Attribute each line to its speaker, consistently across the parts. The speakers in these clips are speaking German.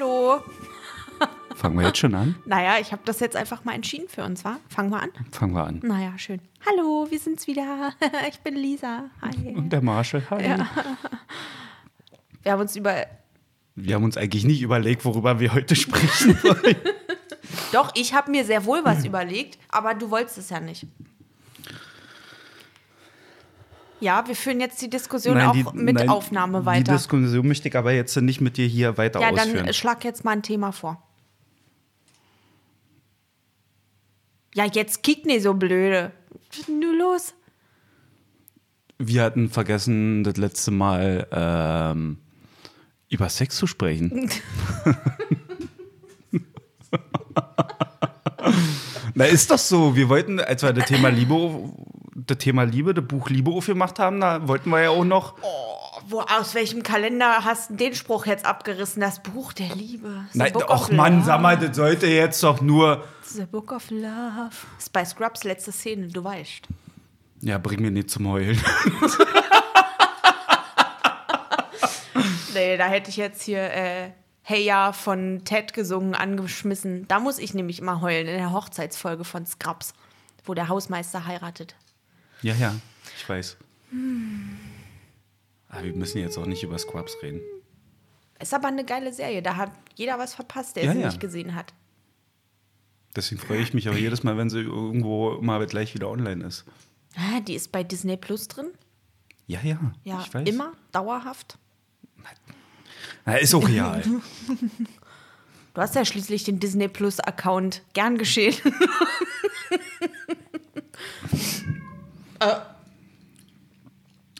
Speaker 1: Hallo.
Speaker 2: Fangen wir jetzt schon an?
Speaker 1: Naja, ich habe das jetzt einfach mal entschieden für uns, wa? Fangen wir an?
Speaker 2: Fangen wir an.
Speaker 1: Naja, schön. Hallo, wir sind's wieder. Ich bin Lisa. Hi.
Speaker 2: Und der Marshall, hi.
Speaker 1: Ja. Wir haben uns über.
Speaker 2: Wir haben uns eigentlich nicht überlegt, worüber wir heute sprechen wollen.
Speaker 1: Doch, ich habe mir sehr wohl was überlegt, aber du wolltest es ja nicht. Ja, wir führen jetzt die Diskussion auch
Speaker 2: die-
Speaker 1: mit
Speaker 2: nein,
Speaker 1: Aufnahme
Speaker 2: Die
Speaker 1: weiter.
Speaker 2: Diskussion möchte ich aber jetzt nicht mit dir hier weiter
Speaker 1: Ja,
Speaker 2: ausführen.
Speaker 1: dann äh, schlag jetzt mal ein Thema vor. Ja, jetzt kick nicht so blöde. Was ist denn nur los?
Speaker 2: wir hatten vergessen, das letzte Mal ähm, über Sex zu sprechen. Na, ist doch so. Wir wollten, als wir das Thema Liebe, das Thema Liebe, das Buch Liebe aufgemacht haben, da wollten wir ja auch noch.
Speaker 1: Wo, aus welchem Kalender hast du den Spruch jetzt abgerissen? Das Buch der Liebe.
Speaker 2: Nein, ach Mann, sag mal, das sollte jetzt doch nur.
Speaker 1: The Book of Love. Das ist bei Scrubs letzte Szene, du weißt.
Speaker 2: Ja, bring mir nicht zum Heulen.
Speaker 1: Nee, da hätte ich jetzt hier äh, Hey Ja von Ted gesungen, angeschmissen. Da muss ich nämlich immer heulen in der Hochzeitsfolge von Scrubs, wo der Hausmeister heiratet.
Speaker 2: Ja, ja, ich weiß. Aber wir müssen jetzt auch nicht über Scrubs reden.
Speaker 1: Ist aber eine geile Serie. Da hat jeder was verpasst, der
Speaker 2: Ja,
Speaker 1: sie
Speaker 2: ja.
Speaker 1: nicht gesehen hat.
Speaker 2: Deswegen freue ich mich auch jedes Mal, wenn sie irgendwo mal gleich wieder online ist.
Speaker 1: Ah, die ist bei Disney Plus drin.
Speaker 2: Ja, ja,
Speaker 1: Ja,
Speaker 2: ich weiß.
Speaker 1: immer, dauerhaft.
Speaker 2: Na, ist auch real.
Speaker 1: Du hast ja schließlich den Disney Plus Account. Gern geschehen.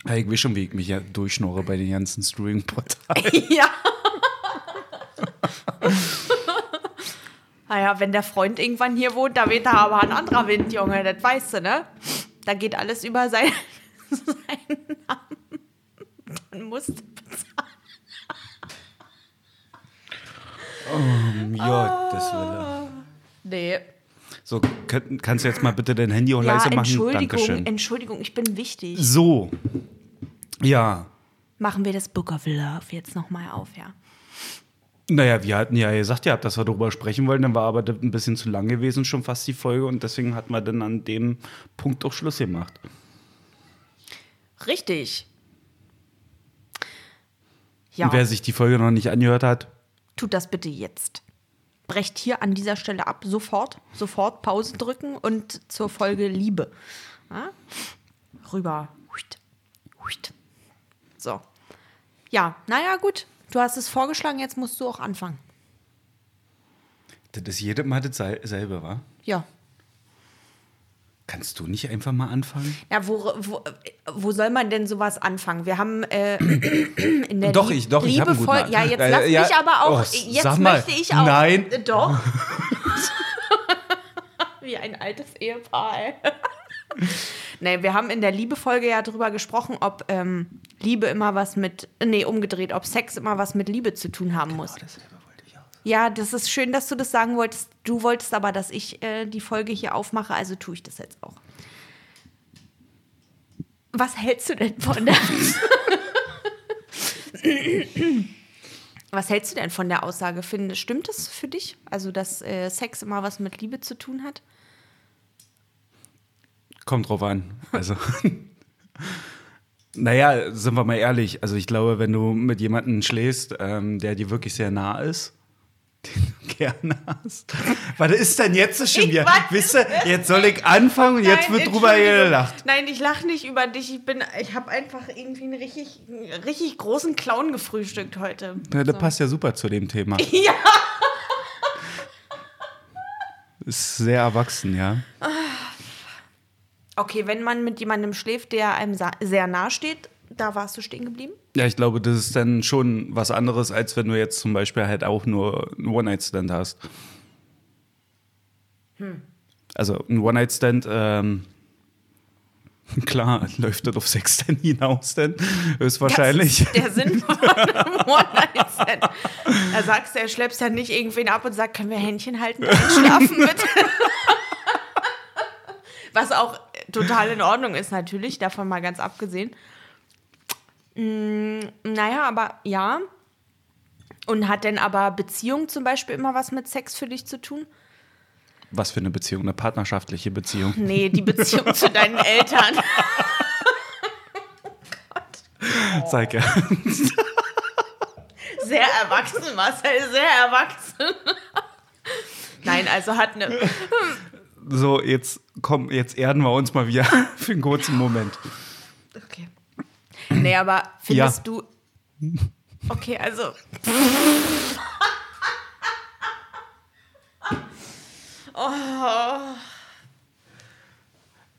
Speaker 2: Ja, ich weiß schon, wie ich mich ja durchschnorre bei den ganzen Streaming-Portalen.
Speaker 1: ja. naja, wenn der Freund irgendwann hier wohnt, da weht da aber ein anderer Wind, Junge. Das weißt du, ne? Da geht alles über sein, seinen Namen. Dann musst du bezahlen.
Speaker 2: Um Gottes Willen.
Speaker 1: Nee.
Speaker 2: So, könnt, kannst du jetzt mal bitte dein Handy auch
Speaker 1: Ja,
Speaker 2: leise machen?
Speaker 1: Entschuldigung,
Speaker 2: Dankeschön.
Speaker 1: Entschuldigung, ich bin wichtig.
Speaker 2: So. Ja.
Speaker 1: Machen wir das Book of Love jetzt nochmal auf, ja.
Speaker 2: Naja, wir hatten ja gesagt, ihr habt, dass wir darüber sprechen wollen, dann war aber das ein bisschen zu lang gewesen, schon fast die Folge, und deswegen hatten wir dann an dem Punkt auch Schluss gemacht.
Speaker 1: Richtig. Ja,
Speaker 2: Und wer sich die Folge noch nicht angehört hat,
Speaker 1: tut das bitte jetzt. Brecht hier an dieser Stelle ab, sofort, sofort Pause drücken und zur Folge Liebe. Ja? Rüber. So. Ja, naja, gut. Du hast es vorgeschlagen, jetzt musst du auch anfangen.
Speaker 2: das ist jedes Mal dasselbe, wa?
Speaker 1: Ja.
Speaker 2: Kannst du nicht einfach mal anfangen?
Speaker 1: Ja, wo, wo, wo soll man denn sowas anfangen? Wir haben äh, in der
Speaker 2: Doch, ich- doch, ich
Speaker 1: Liebevoll- Ja, jetzt
Speaker 2: Äh,
Speaker 1: lass
Speaker 2: ja,
Speaker 1: mich aber auch.
Speaker 2: oh,
Speaker 1: jetzt
Speaker 2: sag mal,
Speaker 1: möchte ich auch.
Speaker 2: nein.
Speaker 1: Äh, Doch. Wie ein altes Ehepaar. ey. nee, wir haben in der Liebefolge ja drüber gesprochen, ob ähm, Liebe immer was mit, nee, umgedreht, ob Sex immer was mit Liebe zu tun haben muss.
Speaker 2: Dasselbe.
Speaker 1: Ja, das ist schön, dass du das sagen wolltest. Du wolltest aber, dass ich äh, die Folge hier aufmache, also tue ich das jetzt auch. Was hältst du denn von der. Was hältst du denn von der Aussage? Finde, stimmt es für dich? Also, dass äh, Sex immer was mit Liebe zu tun hat?
Speaker 2: Kommt drauf an. Also. naja, sind wir mal ehrlich. Also, ich glaube, wenn du mit jemandem schläfst, ähm, der dir wirklich sehr nah ist, den du gerne hast. Was ist denn jetzt schon wieder? Wisst ihr, jetzt soll ich anfangen und jetzt
Speaker 1: Nein,
Speaker 2: wird drüber gelacht.
Speaker 1: Nein, ich lache nicht über dich. Ich bin, ich habe einfach irgendwie einen richtig, richtig großen Clown gefrühstückt heute.
Speaker 2: Ja, das
Speaker 1: So.
Speaker 2: passt ja super zu dem Thema.
Speaker 1: Ja.
Speaker 2: Ist sehr erwachsen, ja.
Speaker 1: Okay, wenn man mit jemandem schläft, der einem sehr nah steht, da warst du stehen geblieben?
Speaker 2: Ja, ich glaube, das ist dann schon was anderes, als wenn du jetzt zum Beispiel halt auch nur einen One-Night-Stand hast. Also ein One-Night-Stand, ähm, klar, läuft das auf Sex denn hinaus denn? Höchstwahrscheinlich.
Speaker 1: Das ist der Sinn von einem One-Night-Stand. Da sagst du, er schleppst ja nicht irgendwen ab und sagt, können wir Händchen halten, einschlafen bitte? Was auch total in Ordnung ist natürlich, davon mal ganz abgesehen. Mm, naja, aber ja, Und hat denn aber Beziehung zum Beispiel immer was mit Sex für dich zu tun?
Speaker 2: Was für eine Beziehung? Eine partnerschaftliche Beziehung?
Speaker 1: Nee, die Beziehung zu deinen Eltern.
Speaker 2: Sag ja.
Speaker 1: Sehr erwachsen, Marcel, sehr erwachsen. Nein, also hat eine.
Speaker 2: So, jetzt komm, jetzt erden wir uns mal wieder für einen kurzen Moment.
Speaker 1: Okay. Nee, aber findest
Speaker 2: Ja.
Speaker 1: du. Okay, also.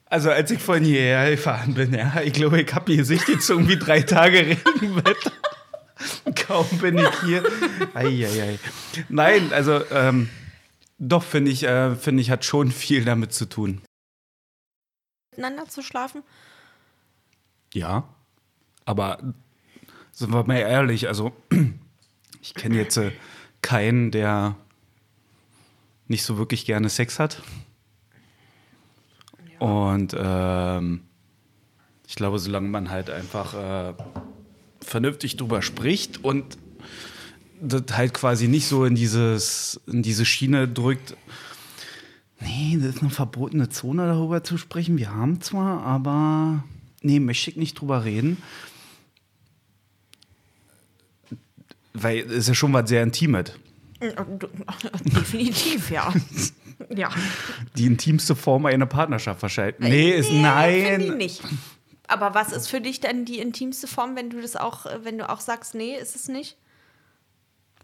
Speaker 2: Also als ich von hierher gefahren bin, ja, ich glaube, ich habe hier Sicht jetzt irgendwie drei Tage Regenwetter. Kaum bin ich hier. Eieiei. Nein, also ähm, doch, finde ich, äh, finde ich, hat schon viel damit zu tun.
Speaker 1: miteinander zu schlafen?
Speaker 2: Ja, aber sind wir mal ehrlich, also ich kenne jetzt äh, keinen, der nicht so wirklich gerne Sex hat. Und ähm, ich glaube, solange man halt einfach äh, vernünftig drüber spricht und das halt quasi nicht so in dieses in diese Schiene drückt. Nee, das ist eine verbotene Zone, darüber zu sprechen. Wir haben zwar, aber nee, möchte ich nicht drüber reden. Weil es ist ja schon was sehr Intimes.
Speaker 1: Definitiv, ja. ja.
Speaker 2: Die intimste Form einer Partnerschaft wahrscheinlich. Nee, ist
Speaker 1: ich
Speaker 2: nein.
Speaker 1: nicht. Aber was ist für dich denn die intimste Form, wenn du das auch, wenn du auch sagst, nee, ist es nicht?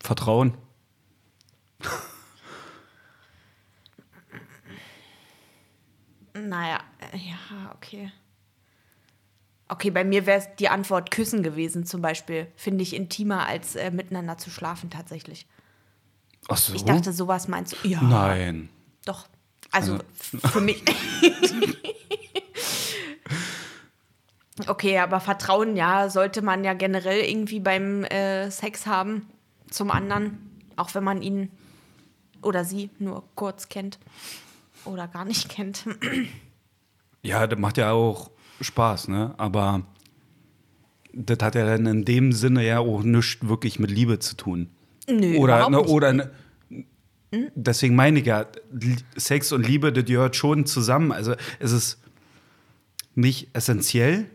Speaker 2: Vertrauen.
Speaker 1: Naja, äh, ja, okay. Okay, bei mir wäre es die Antwort Küssen gewesen, zum Beispiel. Finde ich intimer, als äh, miteinander zu schlafen, tatsächlich.
Speaker 2: Ach so?
Speaker 1: Ich dachte, sowas meinst du. Ja.
Speaker 2: Nein.
Speaker 1: Doch. Also,
Speaker 2: Also-
Speaker 1: für mich. okay, aber Vertrauen, ja, sollte man ja generell irgendwie beim äh, Sex haben zum anderen, auch wenn man ihn oder sie nur kurz kennt oder gar nicht kennt.
Speaker 2: Ja, das macht ja auch Spaß, ne? Aber das hat ja dann in dem Sinne ja auch nichts wirklich mit Liebe zu tun.
Speaker 1: Nö,
Speaker 2: oder ne,
Speaker 1: nicht.
Speaker 2: oder ne, deswegen meine ich ja, Sex und Liebe, das gehört schon zusammen. Also es ist nicht essentiell,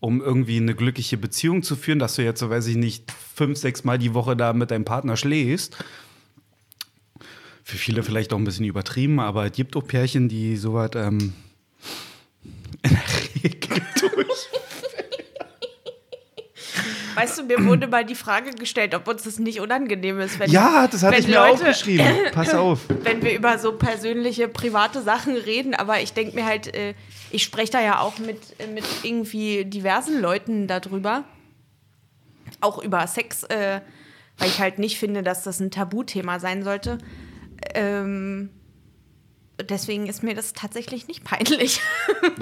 Speaker 2: um irgendwie eine glückliche Beziehung zu führen, dass du jetzt, so weiß ich nicht, fünf, sechs Mal die Woche da mit deinem Partner schläfst. Für viele vielleicht auch ein bisschen übertrieben, aber es gibt auch Pärchen, die sowas ähm, in der Regel durch.
Speaker 1: Weißt du, mir wurde mal die Frage gestellt, ob uns das nicht unangenehm ist, wenn
Speaker 2: Ja, das hatte ich mir
Speaker 1: Leute-
Speaker 2: aufgeschrieben. Pass auf.
Speaker 1: wenn wir über so persönliche, private Sachen reden, aber ich denke mir halt, äh, ich spreche da ja auch mit, äh, mit irgendwie diversen Leuten darüber. Auch über Sex, äh, weil ich halt nicht finde, dass das ein Tabuthema sein sollte. Ähm, deswegen ist mir das tatsächlich nicht peinlich.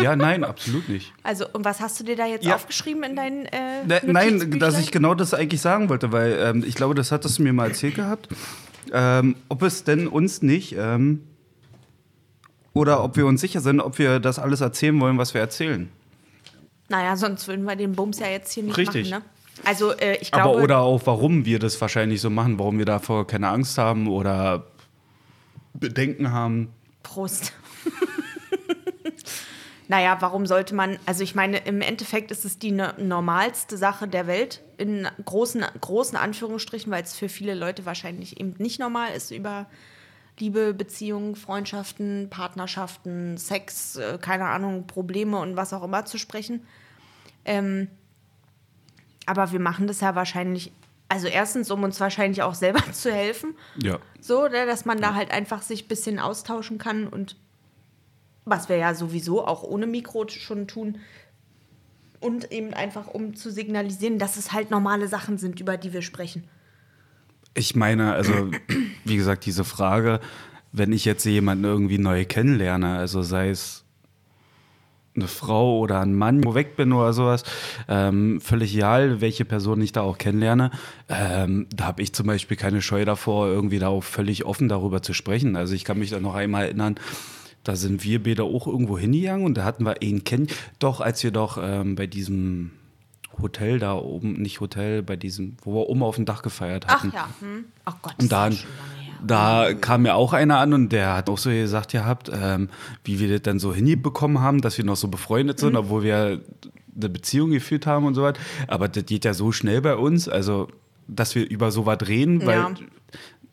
Speaker 2: Ja, nein, absolut nicht.
Speaker 1: Also, und was hast du dir da jetzt
Speaker 2: Ja.
Speaker 1: aufgeschrieben in deinen äh,
Speaker 2: Ne, nein, dass ich genau das eigentlich sagen wollte, weil ähm, ich glaube, das hattest du mir mal erzählt gehabt. Ähm, ob es denn uns nicht ähm, oder ob wir uns sicher sind, ob wir das alles erzählen wollen, was wir erzählen.
Speaker 1: Naja, sonst würden wir den Bums ja jetzt hier nicht
Speaker 2: Richtig.
Speaker 1: machen, ne? Also, äh, ich
Speaker 2: Aber
Speaker 1: glaube...
Speaker 2: oder auch, warum wir das wahrscheinlich so machen, warum wir davor keine Angst haben oder Bedenken haben.
Speaker 1: Prost. naja, warum sollte man, also ich meine, im Endeffekt ist es die no normalste Sache der Welt, in großen, großen Anführungsstrichen, weil es für viele Leute wahrscheinlich eben nicht normal ist, über Liebe, Beziehungen, Freundschaften, Partnerschaften, Sex, äh, keine Ahnung, Probleme und was auch immer zu sprechen. Ähm, aber wir machen das ja wahrscheinlich, also erstens, um uns wahrscheinlich auch selber zu helfen.
Speaker 2: Ja.
Speaker 1: So, ne, dass man da halt einfach sich ein bisschen austauschen kann und was wir ja sowieso auch ohne Mikro schon tun. Und eben einfach, um zu signalisieren, dass es halt normale Sachen sind, über die wir sprechen.
Speaker 2: Ich meine, also, wie gesagt, diese Frage, wenn ich jetzt jemanden irgendwie neu kennenlerne, also sei es eine Frau oder ein Mann, wo weg bin oder sowas, ähm, völlig egal, welche Person ich da auch kennenlerne, ähm, da habe ich zum Beispiel keine Scheu davor, irgendwie da auch völlig offen darüber zu sprechen. Also ich kann mich da noch einmal erinnern, da sind wir beide auch irgendwo hingegangen und da hatten wir ihn kennen. Doch, als wir doch ähm, bei diesem Hotel da oben, nicht Hotel, bei diesem, wo wir oben auf dem Dach gefeiert
Speaker 1: Ach
Speaker 2: hatten.
Speaker 1: ja. Hm. Ach Gott,
Speaker 2: Und da,
Speaker 1: ist ja schon lange.
Speaker 2: Da kam mir auch einer an und der hat auch so gesagt gehabt, ähm, wie wir das dann so hinbekommen haben, dass wir noch so befreundet sind, obwohl wir eine Beziehung geführt haben und so was. Aber das geht ja so schnell bei uns, also dass wir über so was reden, weil
Speaker 1: Ja.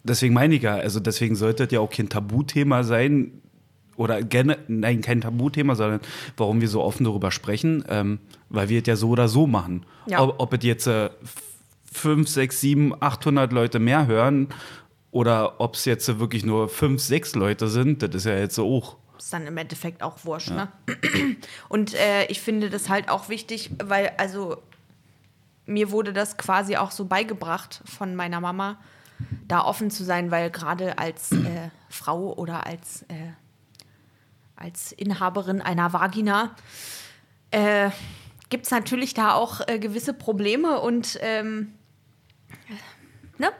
Speaker 2: deswegen meine ich ja, also deswegen sollte das ja auch kein Tabuthema sein oder gerne, nein, kein Tabuthema, sondern warum wir so offen darüber sprechen, ähm, weil wir es ja so oder so machen.
Speaker 1: Ja.
Speaker 2: Ob, ob es jetzt äh, 5, 6, 7, 800 Leute mehr hören oder ob es jetzt wirklich nur 5, 6 Leute sind, das ist ja jetzt so auch.
Speaker 1: ist dann im Endeffekt auch wurscht. Ne? Und äh, ich finde das halt auch wichtig, weil also mir wurde das quasi auch so beigebracht von meiner Mama, da offen zu sein, weil gerade als äh, Frau oder als, äh, als Inhaberin einer Vagina äh, gibt es natürlich da auch äh, gewisse Probleme und ähm, ne?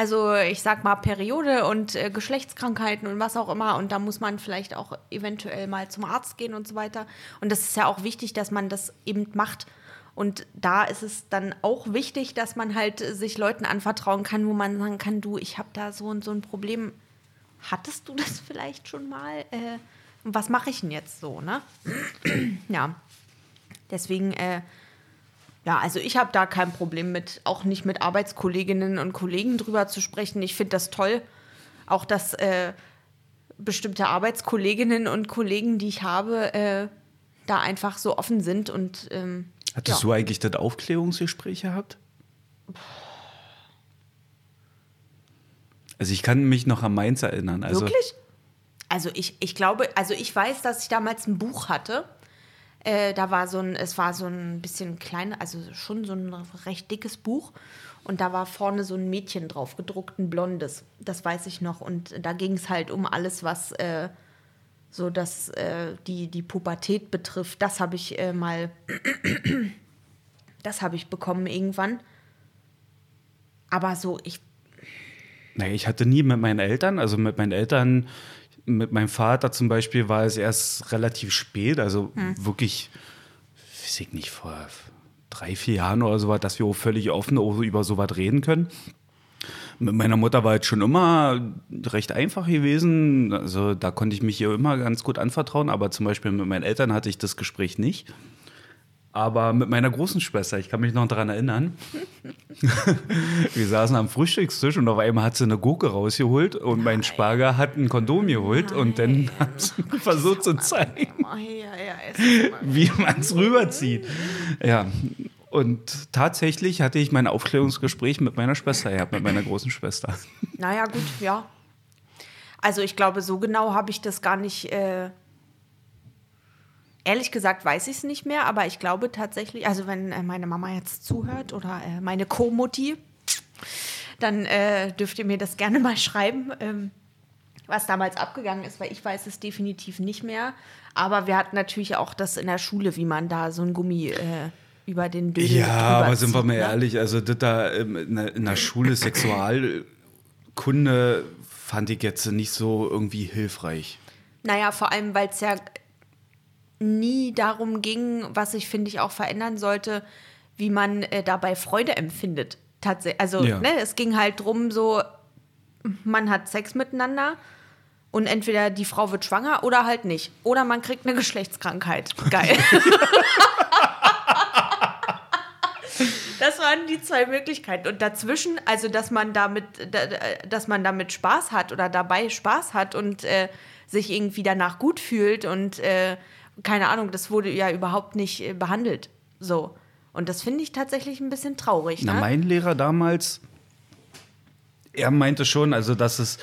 Speaker 1: Also ich sag mal Periode und äh, Geschlechtskrankheiten und was auch immer. Und da muss man vielleicht auch eventuell mal zum Arzt gehen und so weiter. Und das ist ja auch wichtig, dass man das eben macht. Und da ist es dann auch wichtig, dass man halt sich Leuten anvertrauen kann, wo man sagen kann, du, ich habe da so und so ein Problem. Hattest du das vielleicht schon mal? Äh, was mache ich denn jetzt so, ne? ja. Deswegen, äh, ja, also ich habe da kein Problem mit, auch nicht mit Arbeitskolleginnen und Kollegen drüber zu sprechen. Ich finde das toll, auch dass äh, bestimmte Arbeitskolleginnen und Kollegen, die ich habe, äh, da einfach so offen sind und ähm,
Speaker 2: Hattest
Speaker 1: ja.
Speaker 2: du eigentlich das Aufklärungsgespräch gehabt? Also ich kann mich noch an meins erinnern. Also
Speaker 1: Wirklich? Also ich, ich glaube, also ich weiß, dass ich damals ein Buch hatte. Äh, da war so ein, es war so ein bisschen klein, also schon so ein recht dickes Buch. Und da war vorne so ein Mädchen drauf gedruckt, ein blondes. Das weiß ich noch. Und da ging es halt um alles, was äh, so das, äh, die, die Pubertät betrifft. Das habe ich äh, mal, das habe ich bekommen irgendwann. Aber so, ich
Speaker 2: Nee, ich hatte nie mit meinen Eltern, also mit meinen Eltern, mit meinem Vater zum Beispiel war es erst relativ spät, also wirklich, weiß ich nicht, vor drei, vier Jahren oder so was, dass wir auch völlig offen über sowas reden können. Mit meiner Mutter war es schon immer recht einfach gewesen. Also da konnte ich mich ihr immer ganz gut anvertrauen, aber zum Beispiel mit meinen Eltern hatte ich das Gespräch nicht. Aber mit meiner großen Schwester, ich kann mich noch daran erinnern. Wir saßen am Frühstückstisch und auf einmal hat sie eine Gurke rausgeholt und mein Schwager hat ein Kondom geholt und dann hat sie versucht zu zeigen,
Speaker 1: oh,
Speaker 2: wie man es rüberzieht. Ja, und tatsächlich hatte ich mein Aufklärungsgespräch mit meiner Schwester gehabt, mit meiner großen Schwester.
Speaker 1: Naja, gut, ja. Also ich glaube, so genau habe ich das gar nicht. Äh, ehrlich gesagt weiß ich es nicht mehr, aber ich glaube tatsächlich, also wenn äh, meine Mama jetzt zuhört oder äh, meine Co-Mutti, dann äh, dürft ihr mir das gerne mal schreiben, ähm, was damals abgegangen ist, weil ich weiß es definitiv nicht mehr. Aber wir hatten natürlich auch das in der Schule, wie man da so ein Gummi äh, über den Dödel
Speaker 2: Ja, aber sind wir mal
Speaker 1: ne?
Speaker 2: ehrlich, also das da ähm, in der, in der Schule Sexualkunde fand ich jetzt nicht so irgendwie hilfreich.
Speaker 1: Naja, vor allem, weil es ja nie darum ging, was ich finde ich auch verändern sollte, wie man äh, dabei Freude empfindet. Tatsächlich. Also,
Speaker 2: Ja.
Speaker 1: ne, es ging halt drum, so, man hat Sex miteinander und entweder die Frau wird schwanger oder halt nicht. Oder man kriegt eine Geschlechtskrankheit. Geil. Das waren die zwei Möglichkeiten. Und dazwischen, also dass man damit, da- da- dass man damit Spaß hat oder dabei Spaß hat und äh, sich irgendwie danach gut fühlt und äh, keine Ahnung, das wurde ja überhaupt nicht äh, behandelt. So. Und das finde ich tatsächlich ein bisschen traurig.
Speaker 2: Na,
Speaker 1: Ne?
Speaker 2: mein Lehrer damals, er meinte schon, also dass es,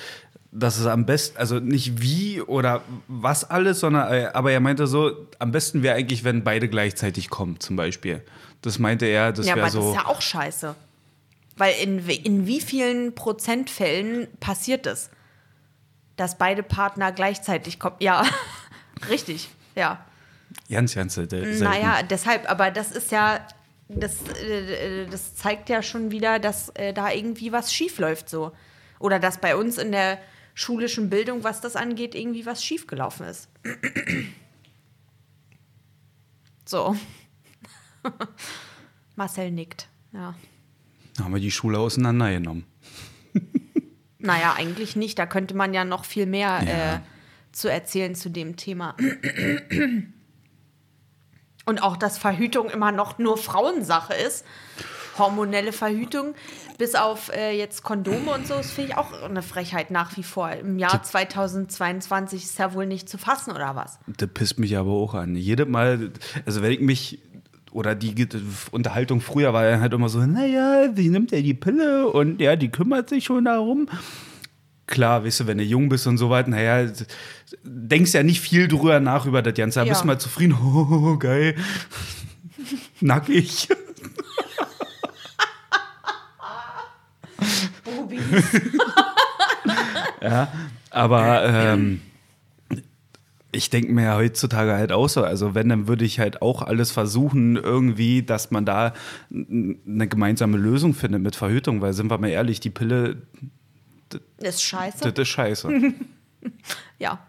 Speaker 2: dass es am besten, also nicht wie oder was alles, sondern äh, aber er meinte so, am besten wäre eigentlich, wenn beide gleichzeitig kommen, zum Beispiel. Das meinte er, das
Speaker 1: ja, aber
Speaker 2: wäre
Speaker 1: das
Speaker 2: so.
Speaker 1: ist ja auch scheiße. Weil in, in wie vielen Prozentfällen passiert es, dass beide Partner gleichzeitig kommen? Ja, richtig, ja.
Speaker 2: Ganz, ganz selten.
Speaker 1: Naja, deshalb, aber das ist ja, das, äh, das zeigt ja schon wieder, dass äh, da irgendwie was schief läuft so. Oder dass bei uns in der schulischen Bildung, was das angeht, irgendwie was schiefgelaufen ist. so. Marcel nickt. Ja.
Speaker 2: Da haben wir die Schule auseinandergenommen.
Speaker 1: Naja, eigentlich nicht. Da könnte man ja noch viel mehr
Speaker 2: Ja.
Speaker 1: äh, zu erzählen zu dem Thema. Und auch, dass Verhütung immer noch nur Frauensache ist. Hormonelle Verhütung, bis auf äh, jetzt Kondome und so, das finde ich auch eine Frechheit nach wie vor. Im Jahr 2022 ist ja wohl nicht zu fassen, oder was?
Speaker 2: Das pisst mich aber auch an. Jedes Mal, also wenn ich mich oder die Unterhaltung früher war ja halt immer so, naja, sie nimmt ja die Pille und ja, die kümmert sich schon darum. Klar, weißt du, wenn du jung bist und so weiter, naja, denkst ja nicht viel drüber nach über das Ganze. Da
Speaker 1: Ja.
Speaker 2: bist du mal zufrieden, oh, geil, nackig. ja, aber ähm, ich denke mir ja heutzutage halt auch so, also wenn, dann würde ich halt auch alles versuchen, irgendwie, dass man da eine gemeinsame Lösung findet mit Verhütung, weil sind wir mal ehrlich, die Pille,
Speaker 1: Ist scheiße.
Speaker 2: das ist scheiße.
Speaker 1: Ja.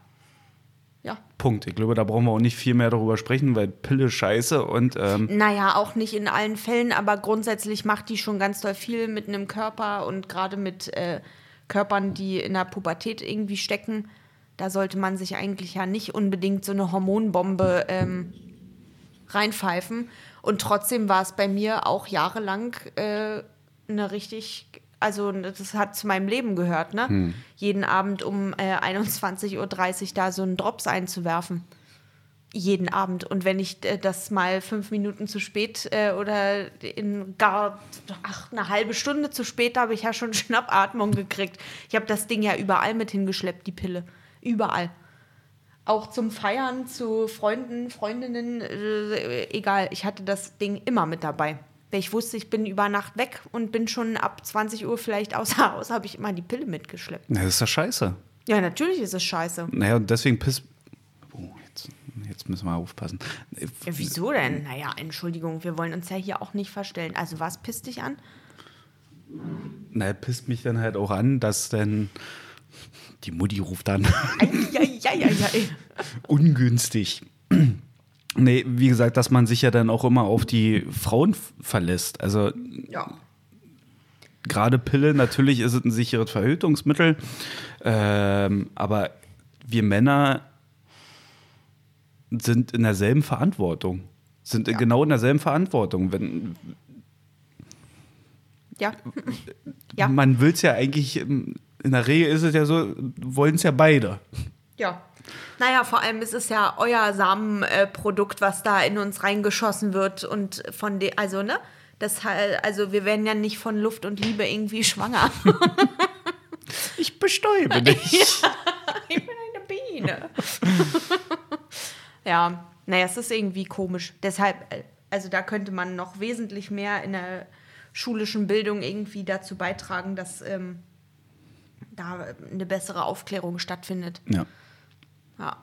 Speaker 1: Ja.
Speaker 2: Punkt. Ich glaube, da brauchen wir auch nicht viel mehr darüber sprechen, weil Pille scheiße und ähm,
Speaker 1: Naja, auch nicht in allen Fällen, aber grundsätzlich macht die schon ganz doll viel mit einem Körper und gerade mit äh, Körpern, die in der Pubertät irgendwie stecken. Da sollte man sich eigentlich ja nicht unbedingt so eine Hormonbombe ähm, reinpfeifen. Und trotzdem war es bei mir auch jahrelang äh, eine richtig, also das hat zu meinem Leben gehört, ne? Jeden Abend um äh, 21.30 Uhr da so einen Drops einzuwerfen jeden Abend. Und wenn ich äh, das mal fünf Minuten zu spät äh, oder in gar ach, eine halbe Stunde zu spät, habe ich ja schon Schnappatmung gekriegt. Ich habe das Ding ja überall mit hingeschleppt, die Pille. Überall. Auch zum Feiern, zu Freunden, Freundinnen, äh, egal. Ich hatte das Ding immer mit dabei. Weil ich wusste, ich bin über Nacht weg und bin schon ab 20 Uhr vielleicht außer Haus, habe ich immer die Pille mitgeschleppt.
Speaker 2: na, das ist ja scheiße.
Speaker 1: Ja, natürlich ist es scheiße.
Speaker 2: Naja, und deswegen pisst. Oh, jetzt, jetzt müssen wir aufpassen.
Speaker 1: Ja, wieso denn? Naja, Entschuldigung, wir wollen uns ja hier auch nicht verstellen. Also was pisst dich an?
Speaker 2: Na, pisst mich dann halt auch an, dass dann die Mutti ruft dann. Ungünstig. Nee, wie gesagt, dass man sich ja dann auch immer auf die Frauen verlässt. Also
Speaker 1: ja.
Speaker 2: gerade Pille, natürlich ist es ein sicheres Verhütungsmittel, ähm, aber wir Männer sind in derselben Verantwortung. Sind genau in derselben Verantwortung. Wenn,
Speaker 1: Ja. Ja.
Speaker 2: Man will es ja eigentlich, in der Regel ist es ja so, wollen es ja beide.
Speaker 1: Ja. Naja, vor allem ist es ja euer Samenprodukt, was da in uns reingeschossen wird und von de also ne, das also wir werden ja nicht von Luft und Liebe irgendwie schwanger.
Speaker 2: Ich bestäube dich.
Speaker 1: ich bin eine Biene. ja, naja, es ist irgendwie komisch. Deshalb, also da könnte man noch wesentlich mehr in der schulischen Bildung irgendwie dazu beitragen, dass ähm, da eine bessere Aufklärung stattfindet.
Speaker 2: Ja.
Speaker 1: Ja.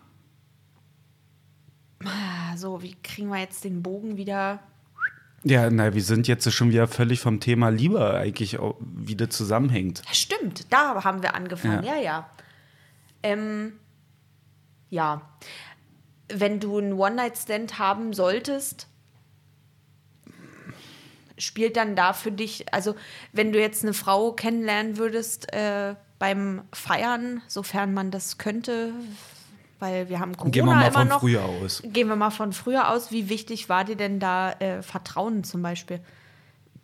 Speaker 1: Ah, So, wie kriegen wir jetzt den Bogen wieder?
Speaker 2: Ja, na, wir sind jetzt schon wieder völlig vom Thema Liebe eigentlich auch wieder zusammenhängt.
Speaker 1: Ja, Stimmt, da haben wir angefangen.
Speaker 2: Ja.
Speaker 1: Ja, ja. Ähm, ja. Wenn du einen One-Night-Stand haben solltest, spielt dann da für dich, also wenn du jetzt eine Frau kennenlernen würdest äh, beim Feiern, sofern man das könnte, weil wir haben Corona
Speaker 2: Gehen wir mal
Speaker 1: immer
Speaker 2: von
Speaker 1: noch.
Speaker 2: früher aus.
Speaker 1: Gehen wir mal von früher aus. Wie wichtig war dir denn da äh, Vertrauen zum Beispiel?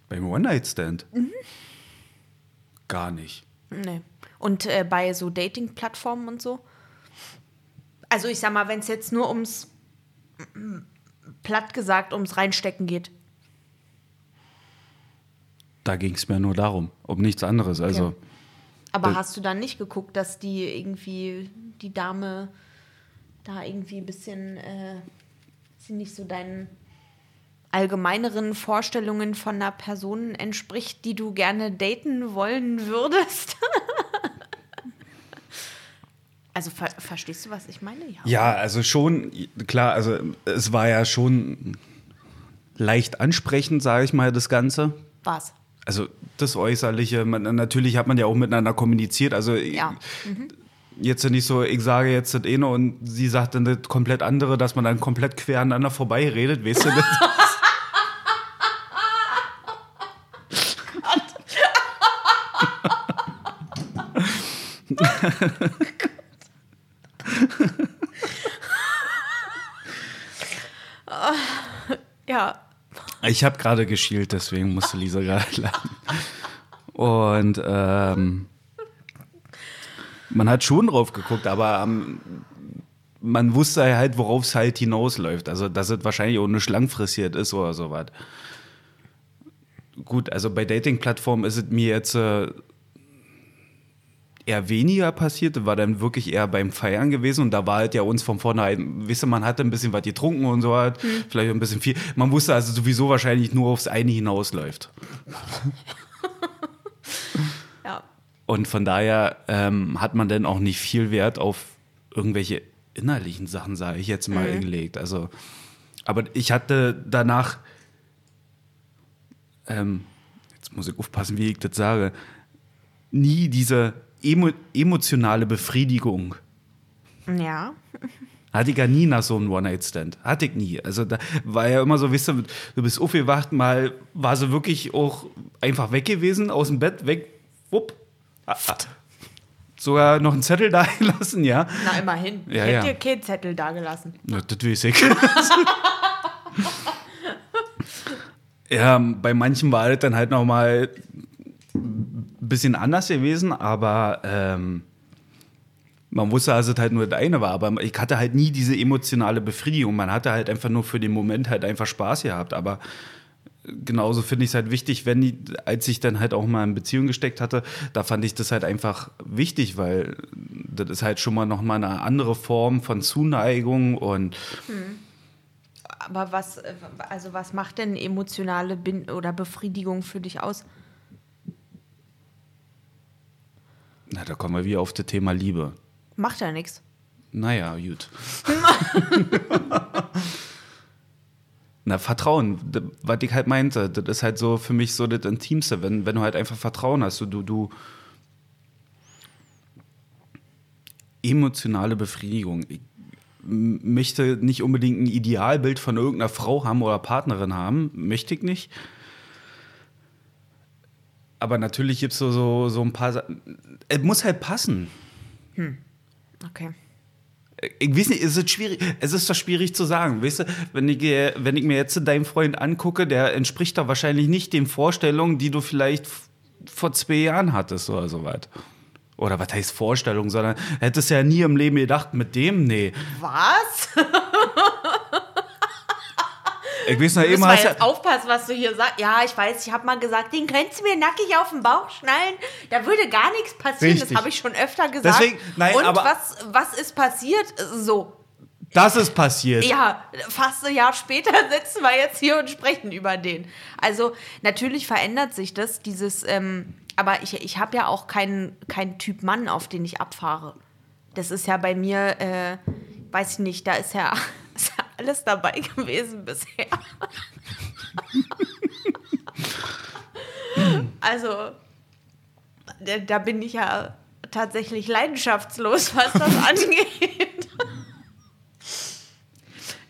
Speaker 2: Beim One-Night-Stand?
Speaker 1: Mhm.
Speaker 2: Gar nicht.
Speaker 1: Nee. Und äh, bei so Dating-Plattformen und so? Also ich sag mal, wenn es jetzt nur ums, platt gesagt, ums Reinstecken geht.
Speaker 2: Da ging es mir nur darum, um nichts anderes. Also.
Speaker 1: Aber
Speaker 2: Äh.
Speaker 1: hast du dann nicht geguckt, dass die irgendwie, die Dame da irgendwie ein bisschen, äh, sie nicht so deinen allgemeineren Vorstellungen von einer Person entspricht, die du gerne daten wollen würdest? also ver verstehst du, was ich meine?
Speaker 2: ja, also schon, klar, also es war ja schon leicht ansprechend, sage ich mal, das Ganze.
Speaker 1: Was?
Speaker 2: Also das Äußerliche, man, natürlich hat man ja auch miteinander kommuniziert. Also
Speaker 1: Ja
Speaker 2: jetzt nicht so, ich sage jetzt das eine und sie sagt dann das komplett andere, dass man dann komplett quer aneinander vorbeiredet, weißt du das?
Speaker 1: oh, ja.
Speaker 2: Ich habe gerade geschielt, deswegen musste Lisa gerade lachen. Und ähm, man hat schon drauf geguckt, aber ähm, man wusste halt, worauf es halt hinausläuft. Also, dass es wahrscheinlich auch nicht langfristig ist oder sowas. Gut, also bei Dating-Plattformen ist es mir jetzt äh, eher weniger passiert, war dann wirklich eher beim Feiern gewesen und da war halt ja uns von vornherein, wisst ihr, man hatte ein bisschen was getrunken und so halt, hm. vielleicht ein bisschen viel. Man wusste also sowieso wahrscheinlich nur aufs eine hinausläuft. Und von daher ähm, hat man dann auch nicht viel Wert auf irgendwelche innerlichen Sachen, sage ich jetzt mal, mhm. gelegt. Also, aber ich hatte danach, ähm, jetzt muss ich aufpassen, wie ich das sage, nie diese emo emotionale Befriedigung.
Speaker 1: Ja.
Speaker 2: Hatte ich ja nie nach so einem One-Night-Stand. Hatte ich nie. Also da war ja immer so, wisst ihr, du bist aufgewacht, mal war sie wirklich auch einfach weg gewesen, aus dem Bett, weg, wupp. Sogar noch einen Zettel da gelassen, ja.
Speaker 1: Na, immerhin.
Speaker 2: Ja,
Speaker 1: ich
Speaker 2: hätte
Speaker 1: ja. dir keinen Zettel da gelassen.
Speaker 2: Ja, das weiß ich. ja, bei manchen war das dann halt noch mal ein bisschen anders gewesen, aber ähm, man wusste, dass es halt nur das eine war, aber ich hatte halt nie diese emotionale Befriedigung. Man hatte halt einfach nur für den Moment halt einfach Spaß gehabt, aber genauso finde ich es halt wichtig, wenn die, als ich dann halt auch mal in Beziehung gesteckt hatte, da fand ich das halt einfach wichtig, weil das ist halt schon mal noch mal eine andere Form von Zuneigung und hm.
Speaker 1: aber was also was macht denn emotionale Bin oder Befriedigung für dich aus?
Speaker 2: Na, da kommen wir wieder auf das Thema Liebe.
Speaker 1: Macht ja nichts.
Speaker 2: Naja, gut. Na, Vertrauen, was ich halt meinte, das ist halt so für mich so das Intimste, wenn, wenn du halt einfach Vertrauen hast, du, du emotionale Befriedigung. Ich möchte nicht unbedingt ein Idealbild von irgendeiner Frau haben oder Partnerin haben, möchte ich nicht. Aber natürlich gibt es so, so, so ein paar Sachen. Es muss halt passen.
Speaker 1: Hm. Okay
Speaker 2: ich weiß nicht, es ist schwierig, es ist doch schwierig zu sagen, weißt du, wenn ich, wenn ich mir jetzt deinen Freund angucke, der entspricht doch wahrscheinlich nicht den Vorstellungen, die du vielleicht vor zwei Jahren hattest oder so was. Oder was heißt Vorstellung, sondern hättest ja nie im Leben gedacht, mit dem, nee.
Speaker 1: Was?
Speaker 2: Ich weiß noch eben, hast
Speaker 1: ja aufpassen, was du hier sagst. Ja, ich weiß, ich habe mal gesagt, den könntest du mir nackig auf den Bauch schnallen. Da würde gar nichts passieren. Richtig. Das habe ich schon öfter gesagt.
Speaker 2: Deswegen, nein,
Speaker 1: Und
Speaker 2: aber
Speaker 1: was, was ist passiert? So.
Speaker 2: Das ist passiert.
Speaker 1: Ja, fast ein Jahr später sitzen wir jetzt hier und sprechen über den. Also natürlich verändert sich das, dieses, ähm, aber ich, ich habe ja auch keinen kein Typ Mann, auf den ich abfahre. Das ist ja bei mir, äh, weiß ich nicht, da ist ja alles dabei gewesen bisher. also, da, bin ich ja tatsächlich leidenschaftslos, was das angeht.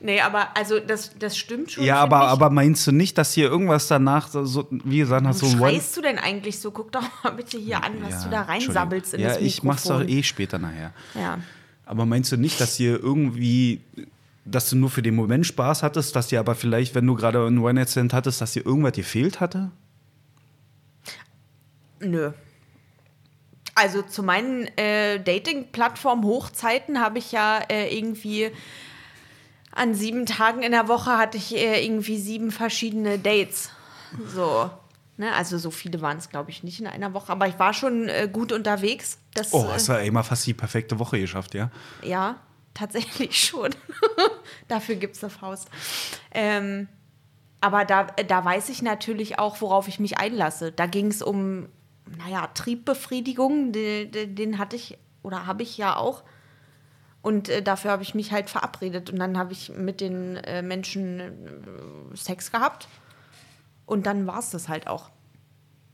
Speaker 1: Nee, aber also das, das stimmt schon.
Speaker 2: Ja, aber, aber meinst du nicht, dass hier irgendwas danach, so, wie gesagt, hast
Speaker 1: so. Was schreist du denn eigentlich so? Guck doch mal bitte hier an, was ja, du da reinsabbelst in ja, das Mikrofon. Ja, ich mach's doch
Speaker 2: eh später nachher.
Speaker 1: Ja.
Speaker 2: Aber meinst du nicht, dass hier irgendwie dass du nur für den Moment Spaß hattest, dass dir aber vielleicht, wenn du gerade einen One-Night-Stand hattest, dass dir irgendwas gefehlt hatte?
Speaker 1: Nö. Also zu meinen äh, Dating-Plattform-Hochzeiten habe ich ja äh, irgendwie an sieben Tagen in der Woche hatte ich äh, irgendwie sieben verschiedene Dates. So. Ne? Also so viele waren es, glaube ich, nicht in einer Woche, aber ich war schon äh, gut unterwegs. Das,
Speaker 2: oh, hast du ja immer fast die perfekte Woche geschafft, ja?
Speaker 1: Ja, tatsächlich schon. Dafür gibt es eine Faust. Ähm, aber da, da weiß ich natürlich auch, worauf ich mich einlasse. Da ging es um, naja, Triebbefriedigung, den, den hatte ich oder habe ich ja auch. Und äh, dafür habe ich mich halt verabredet. Und dann habe ich mit den äh, Menschen äh, Sex gehabt. Und dann war es das halt auch.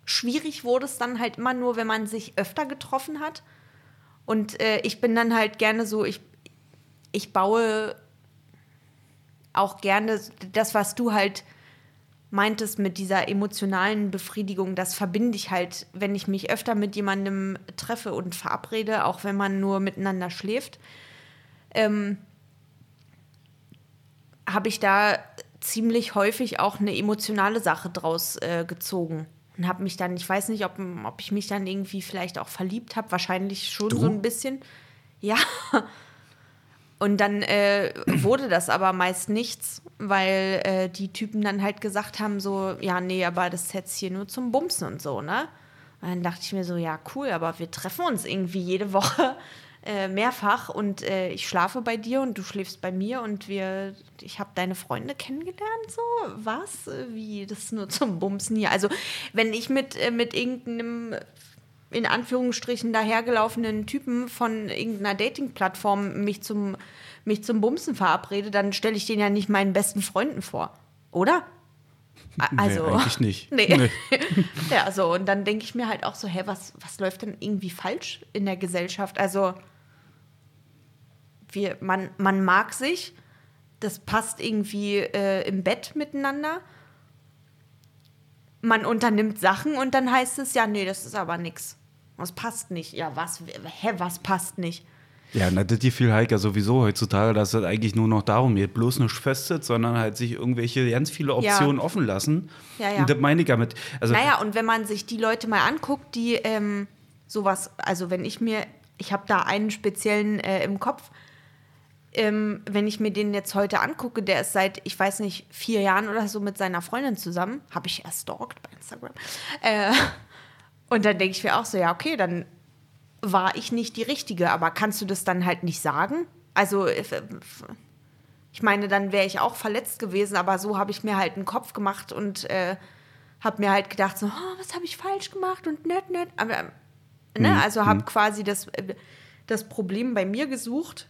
Speaker 1: Schwierig wurde es dann halt immer nur, wenn man sich öfter getroffen hat. Und äh, ich bin dann halt gerne so, ich, ich baue auch gerne das, was du halt meintest mit dieser emotionalen Befriedigung, das verbinde ich halt, wenn ich mich öfter mit jemandem treffe und verabrede, auch wenn man nur miteinander schläft, ähm, habe ich da ziemlich häufig auch eine emotionale Sache draus äh, gezogen. Und habe mich dann, ich weiß nicht, ob, ob ich mich dann irgendwie vielleicht auch verliebt habe, wahrscheinlich schon
Speaker 2: Du?
Speaker 1: so ein bisschen. Ja. Und dann äh, wurde das aber meist nichts, weil äh, die Typen dann halt gesagt haben, so, ja, nee, aber das ist jetzt hier nur zum Bumsen und so, ne? Und dann dachte ich mir so, ja, cool, aber wir treffen uns irgendwie jede Woche äh, mehrfach und äh, ich schlafe bei dir und du schläfst bei mir und wir, ich habe deine Freunde kennengelernt, so, was? Wie, das nur zum Bumsen hier. Also, wenn ich mit, äh, mit irgendeinem in Anführungsstrichen dahergelaufenen Typen von irgendeiner Dating-Plattform mich zum, mich zum Bumsen verabrede, dann stelle ich den ja nicht meinen besten Freunden vor. Oder? Also,
Speaker 2: nee, eigentlich nicht.
Speaker 1: Nee. ja, so, und dann denke ich mir halt auch so, hä, was, was läuft denn irgendwie falsch in der Gesellschaft? Also, wir, man, man mag sich, das passt irgendwie äh, im Bett miteinander. Man unternimmt Sachen und dann heißt es, ja, nee, das ist aber nix. Das passt nicht. Ja, was? Hä, was passt nicht?
Speaker 2: Ja, na, das ist viel Hiker sowieso heutzutage, dass es eigentlich nur noch darum geht, bloß nicht festet, sondern halt sich irgendwelche ganz viele Optionen offen lassen.
Speaker 1: Ja, ja.
Speaker 2: Und das meine ich damit. Also,
Speaker 1: Naja, und wenn man sich die Leute mal anguckt, die ähm, sowas, also wenn ich mir, ich habe da einen speziellen äh, im Kopf, ähm, wenn ich mir den jetzt heute angucke, der ist seit, ich weiß nicht, vier Jahren oder so mit seiner Freundin zusammen, habe ich erst stalkt bei Instagram. Äh, und dann denke ich mir auch so, ja, okay, dann war ich nicht die Richtige, aber kannst du das dann halt nicht sagen? Also, äh, ich meine, dann wäre ich auch verletzt gewesen, aber so habe ich mir halt einen Kopf gemacht und äh, habe mir halt gedacht, so, oh, was habe ich falsch gemacht und nett, nett. Aber, ne? Also habe quasi das, äh, das Problem bei mir gesucht.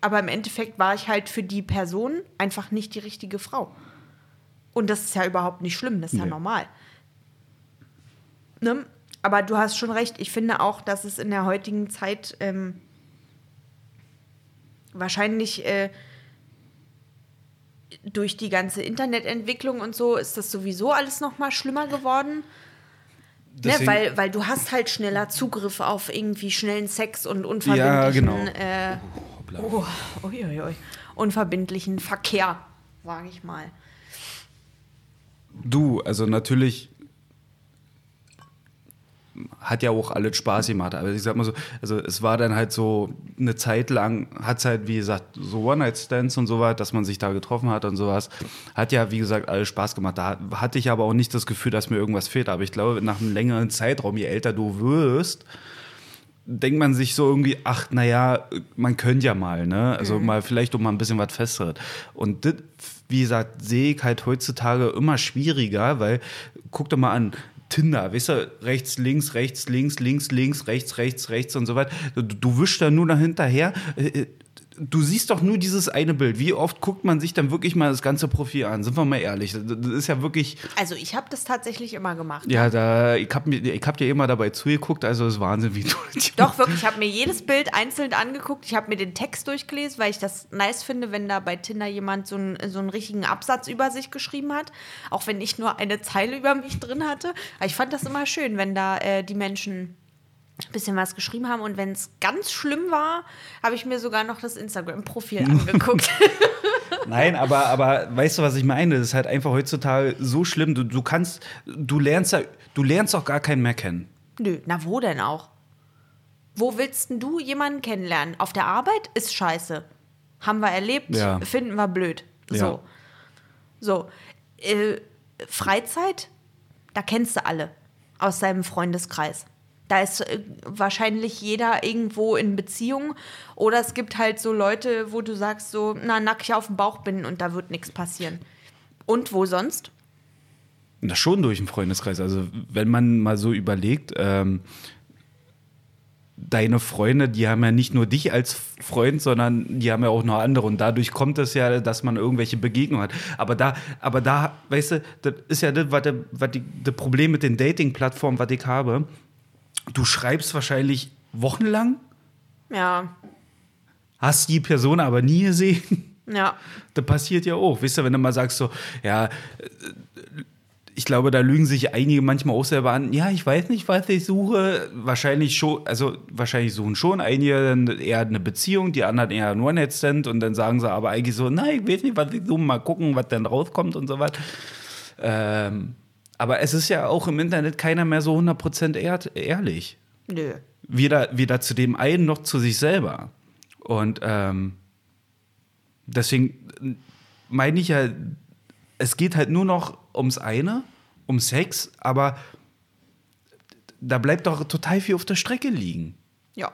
Speaker 1: Aber im Endeffekt war ich halt für die Person einfach nicht die richtige Frau. Und das ist ja überhaupt nicht schlimm, das ist ja
Speaker 2: Nee.
Speaker 1: normal. Ne? Aber du hast schon recht. Ich finde auch, dass es in der heutigen Zeit ähm, wahrscheinlich äh, durch die ganze Internetentwicklung und so ist das sowieso alles noch mal schlimmer geworden. Ne, weil, weil du hast halt schneller Zugriff auf irgendwie schnellen Sex und
Speaker 2: Ja,
Speaker 1: unverbindlichen,
Speaker 2: genau.
Speaker 1: äh,
Speaker 2: Hoppla.
Speaker 1: oh, ui, ui, ui, unverbindlichen Verkehr, sage ich mal.
Speaker 2: Du, also natürlich hat ja auch alles Spaß gemacht. Aber ich sag mal so, also es war dann halt so eine Zeit lang, hat es halt, wie gesagt, so One-Night-Stands und so was, dass man sich da getroffen hat und sowas. Hat ja, wie gesagt, alles Spaß gemacht. Da hatte ich aber auch nicht das Gefühl, dass mir irgendwas fehlt. Aber ich glaube, nach einem längeren Zeitraum, je älter du wirst, denkt man sich so irgendwie, ach, naja, man könnte ja mal, ne? Also mal vielleicht um mal ein bisschen was Festeres. Und das, wie gesagt, sehe ich halt heutzutage immer schwieriger, weil, guck doch mal an, Tinder, weißt du, rechts, links, rechts, links, links, links, rechts, rechts, rechts und so weiter. Du, du wischst da nur dahinterher. Äh, äh, Du siehst doch nur dieses eine Bild. Wie oft guckt man sich dann wirklich mal das ganze Profil an? Sind wir mal ehrlich. Das das ist ja wirklich,
Speaker 1: Also ich habe das tatsächlich immer gemacht.
Speaker 2: ja, da, ich hab, mir- ich hab dir immer dabei zugeguckt, also es ist Wahnsinn, wie du
Speaker 1: Doch, wirklich. Ich habe mir jedes Bild einzeln angeguckt. Ich habe mir den Text durchgelesen, weil ich das nice finde, wenn da bei Tinder jemand so einen, so einen richtigen Absatz über sich geschrieben hat. Auch wenn ich nur eine Zeile über mich drin hatte. Aber ich fand das immer schön, wenn da äh, die Menschen bisschen was geschrieben haben. Und wenn es ganz schlimm war, habe ich mir sogar noch das Instagram-Profil angeguckt.
Speaker 2: Nein, aber, aber weißt du, was ich meine? Das ist halt einfach heutzutage so schlimm. Du, du kannst, du lernst ja, du lernst auch gar keinen mehr kennen.
Speaker 1: Nö, na wo denn auch? Wo willst denn du jemanden kennenlernen? Auf der Arbeit ist scheiße. Haben wir erlebt,
Speaker 2: Ja.
Speaker 1: finden wir blöd. So.
Speaker 2: Ja.
Speaker 1: So. Äh, Freizeit, da kennst du alle aus deinem Freundeskreis. Da ist äh, wahrscheinlich jeder irgendwo in Beziehung. Oder es gibt halt so Leute, wo du sagst, so, na, nackig auf dem Bauch bin und da wird nichts passieren. Und wo sonst?
Speaker 2: Das schon durch den Freundeskreis. Also, wenn man mal so überlegt, ähm, deine Freunde, die haben ja nicht nur dich als Freund, sondern die haben ja auch noch andere. Und dadurch kommt es ja, dass man irgendwelche Begegnungen hat. Aber da, aber da, weißt du, das ist ja das, was, das Problem mit den Dating-Plattformen, was ich habe. Du schreibst wahrscheinlich wochenlang,
Speaker 1: Ja.
Speaker 2: hast die Person aber nie gesehen.
Speaker 1: Ja.
Speaker 2: Das passiert ja auch. Weißt du, wenn du mal sagst so, ja, äh, ich glaube, da lügen sich einige manchmal auch selber an. Ja, ich weiß nicht, was ich suche. Wahrscheinlich schon, also wahrscheinlich suchen schon einige eher eine Beziehung, die anderen eher ein One-Night-Stand und dann sagen sie aber eigentlich so, nein, ich weiß nicht, was ich suche, mal gucken, was dann rauskommt und so was. Ähm, aber es ist ja auch im Internet keiner mehr so 100% ehr ehrlich.
Speaker 1: Nö.
Speaker 2: Weder, weder zu dem einen noch zu sich selber. Und ähm, deswegen meine ich ja, es geht halt nur noch ums eine, um Sex, aber da bleibt doch total viel auf der Strecke liegen.
Speaker 1: Ja.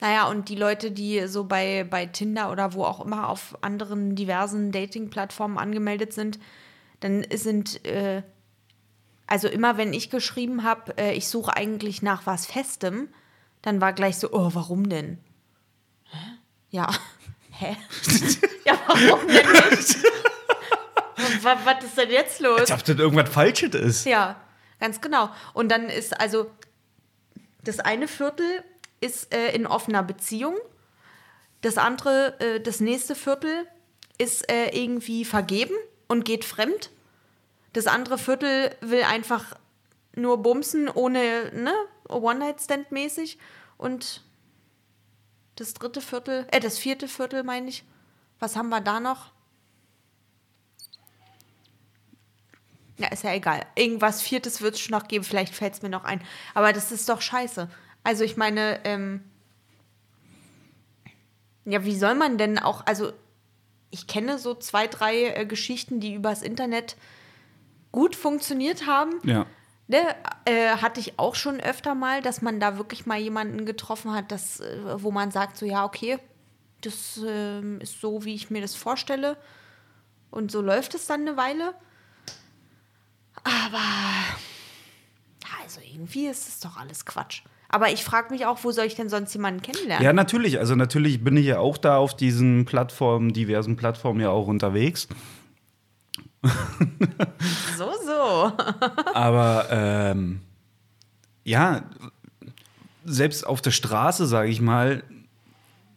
Speaker 1: Naja, und die Leute, die so bei, bei Tinder oder wo auch immer auf anderen diversen Dating-Plattformen angemeldet sind, dann sind, äh, also immer wenn ich geschrieben habe, äh, ich suche eigentlich nach was Festem, dann war gleich so, oh, warum denn? Hä? Ja. Hä? ja, warum denn nicht? was, was ist denn jetzt los?
Speaker 2: Als ob das irgendwas Falsches ist.
Speaker 1: Ja, ganz genau. Und dann ist also das eine Viertel ist äh, in offener Beziehung, das andere, äh, das nächste Viertel ist äh, irgendwie vergeben und geht fremd. Das andere Viertel will einfach nur bumsen, ohne, ne, One-Night-Stand mäßig. Und das dritte Viertel, äh, das vierte Viertel meine ich. Was haben wir da noch? Ja, ist ja egal. Irgendwas Viertes wird es schon noch geben, vielleicht fällt es mir noch ein. Aber das ist doch scheiße. Also ich meine, ähm, ja, wie soll man denn auch, also ich kenne so zwei, drei äh, Geschichten, die übers Internet gut funktioniert haben.
Speaker 2: Ja.
Speaker 1: Ne, äh, hatte ich auch schon öfter mal, dass man da wirklich mal jemanden getroffen hat, das, äh, wo man sagt, so ja, okay, das äh, ist so, wie ich mir das vorstelle. Und so läuft es dann eine Weile. Aber also irgendwie ist es doch alles Quatsch. Aber ich frage mich auch, wo soll ich denn sonst jemanden kennenlernen?
Speaker 2: Ja, natürlich. Also natürlich bin ich ja auch da auf diesen Plattformen, diversen Plattformen ja auch unterwegs.
Speaker 1: So, so.
Speaker 2: Aber ähm, ja, selbst auf der Straße, sage ich mal,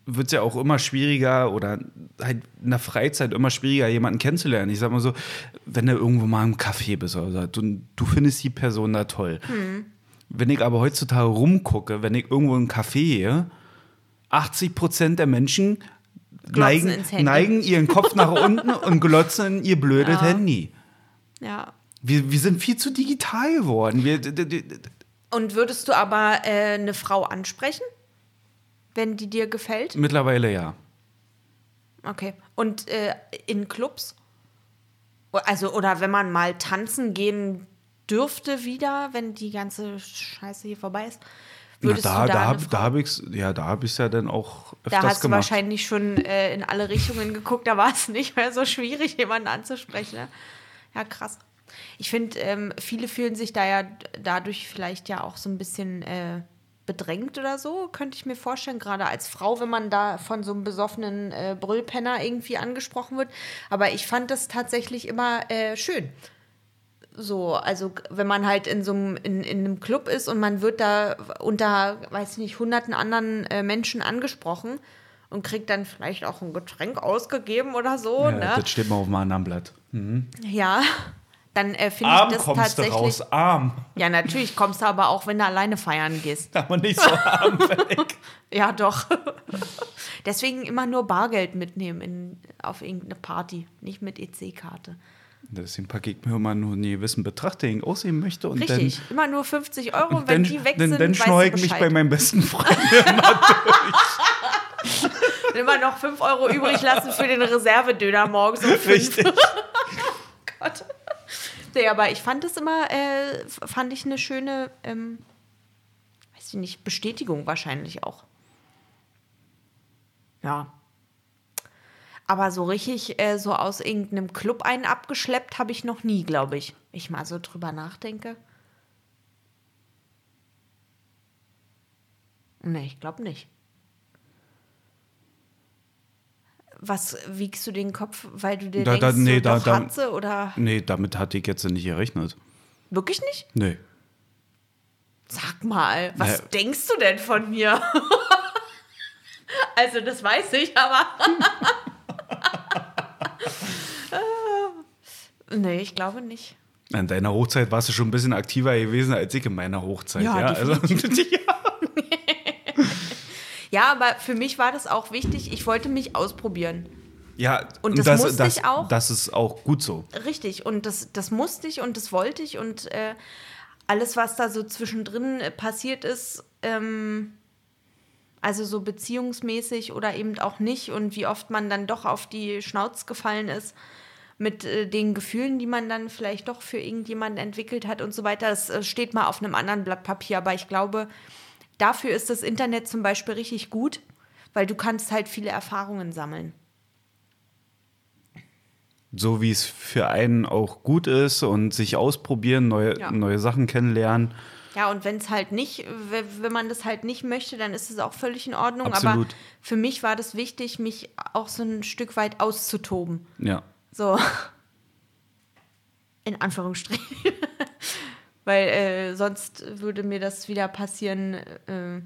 Speaker 2: wird es ja auch immer schwieriger oder halt in der Freizeit immer schwieriger, jemanden kennenzulernen. Ich sag mal so, wenn du irgendwo mal im Café bist oder so, du, du findest die Person da toll. Wenn ich aber heutzutage rumgucke, wenn ich irgendwo in ein Café gehe, 80 Prozent der Menschen neigen, neigen ihren Kopf nach unten und glotzen in ihr blödes
Speaker 1: Ja.
Speaker 2: Handy.
Speaker 1: Ja.
Speaker 2: Wir, wir sind viel zu digital geworden. Wir,
Speaker 1: Und würdest du aber äh, eine Frau ansprechen, wenn die dir gefällt?
Speaker 2: mittlerweile ja.
Speaker 1: Okay. Und äh, in Clubs? Also, oder wenn man mal tanzen gehen dürfte wieder, wenn die ganze Scheiße hier vorbei ist,
Speaker 2: Na,
Speaker 1: würdest
Speaker 2: da,
Speaker 1: du da,
Speaker 2: da, hab, da habe ich ja, da habe ich ja dann auch öfters
Speaker 1: Da hast du
Speaker 2: gemacht.
Speaker 1: wahrscheinlich schon äh, in alle Richtungen geguckt, da war es nicht mehr so schwierig, jemanden anzusprechen. Ne? Ja, krass. Ich finde, ähm, viele fühlen sich da ja dadurch vielleicht ja auch so ein bisschen äh, bedrängt oder so, könnte ich mir vorstellen, gerade als Frau, wenn man da von so einem besoffenen äh, Brüllpenner irgendwie angesprochen wird. Aber ich fand das tatsächlich immer äh, schön. So, also wenn man halt in so einem, in, in einem Club ist und man wird da unter, weiß ich nicht, hunderten anderen äh, Menschen angesprochen und kriegt dann vielleicht auch ein Getränk ausgegeben oder so,
Speaker 2: ja,
Speaker 1: ne?
Speaker 2: Das steht mal auf einem anderen Blatt.
Speaker 1: Ja, dann äh, finde ich das
Speaker 2: kommst du
Speaker 1: tatsächlich.
Speaker 2: raus, arm.
Speaker 1: Ja, natürlich kommst du aber auch, wenn du alleine feiern gehst.
Speaker 2: Aber nicht so armfällig.
Speaker 1: Ja, doch. Deswegen immer nur Bargeld mitnehmen in, auf irgendeine Party, nicht mit EC-Karte.
Speaker 2: Deswegen packe ich mir immer nur einen gewissen Betracht, den ich aussehen möchte. Und
Speaker 1: Richtig, immer nur 50 Euro,
Speaker 2: dann,
Speaker 1: wenn
Speaker 2: dann,
Speaker 1: die weg
Speaker 2: dann,
Speaker 1: sind,
Speaker 2: dann schneue ich mich bei meinem besten Freund.
Speaker 1: Und immer noch 5 Euro übrig lassen für den Reservedöner morgens um 5.
Speaker 2: Richtig.
Speaker 1: Gott. Nee, aber ich fand es immer, äh, fand ich eine schöne, ähm, weiß ich nicht, Bestätigung wahrscheinlich auch. Ja. Aber so richtig, äh, so aus irgendeinem Club einen abgeschleppt habe ich noch nie, glaube ich. Ich mal so drüber nachdenke. Nee, ich glaube nicht. Was wiegst du den Kopf, weil du dir
Speaker 2: Da- da-
Speaker 1: denkst,
Speaker 2: nee,
Speaker 1: so,
Speaker 2: da- da-
Speaker 1: hat sie oder
Speaker 2: nee, damit hatte ich jetzt nicht gerechnet.
Speaker 1: wirklich nicht?
Speaker 2: Nee.
Speaker 1: Sag mal, was
Speaker 2: Ja.
Speaker 1: denkst du denn von mir? also das weiß ich, aber Nee, ich glaube nicht.
Speaker 2: An deiner Hochzeit warst du schon ein bisschen aktiver gewesen als ich in meiner Hochzeit.
Speaker 1: Ja,
Speaker 2: Ja, also, ja.
Speaker 1: Ja, aber für mich war das auch wichtig. Ich wollte mich ausprobieren.
Speaker 2: ja
Speaker 1: Und das musste
Speaker 2: das,
Speaker 1: ich auch.
Speaker 2: Das ist auch gut so.
Speaker 1: Richtig. Und das, das musste ich und das wollte ich. Und äh, alles, was da so zwischendrin äh, passiert ist, ähm, also so beziehungsmäßig oder eben auch nicht und wie oft man dann doch auf die Schnauz gefallen ist mit äh, den Gefühlen, die man dann vielleicht doch für irgendjemanden entwickelt hat und so weiter. Das äh, steht mal auf einem anderen Blatt Papier, aber ich glaube, dafür ist das Internet zum Beispiel richtig gut, weil du kannst halt viele Erfahrungen sammeln.
Speaker 2: So wie es für einen auch gut ist und sich ausprobieren, neue,
Speaker 1: Ja.
Speaker 2: neue Sachen kennenlernen.
Speaker 1: Ja, und wenn es halt nicht, wenn man das halt nicht möchte, dann ist es auch völlig in Ordnung. Aber
Speaker 2: Absolut.
Speaker 1: für mich war das wichtig, mich auch so ein Stück weit auszutoben.
Speaker 2: Ja.
Speaker 1: So. In Anführungsstrichen. Weil äh, sonst würde mir das wieder passieren. Äh,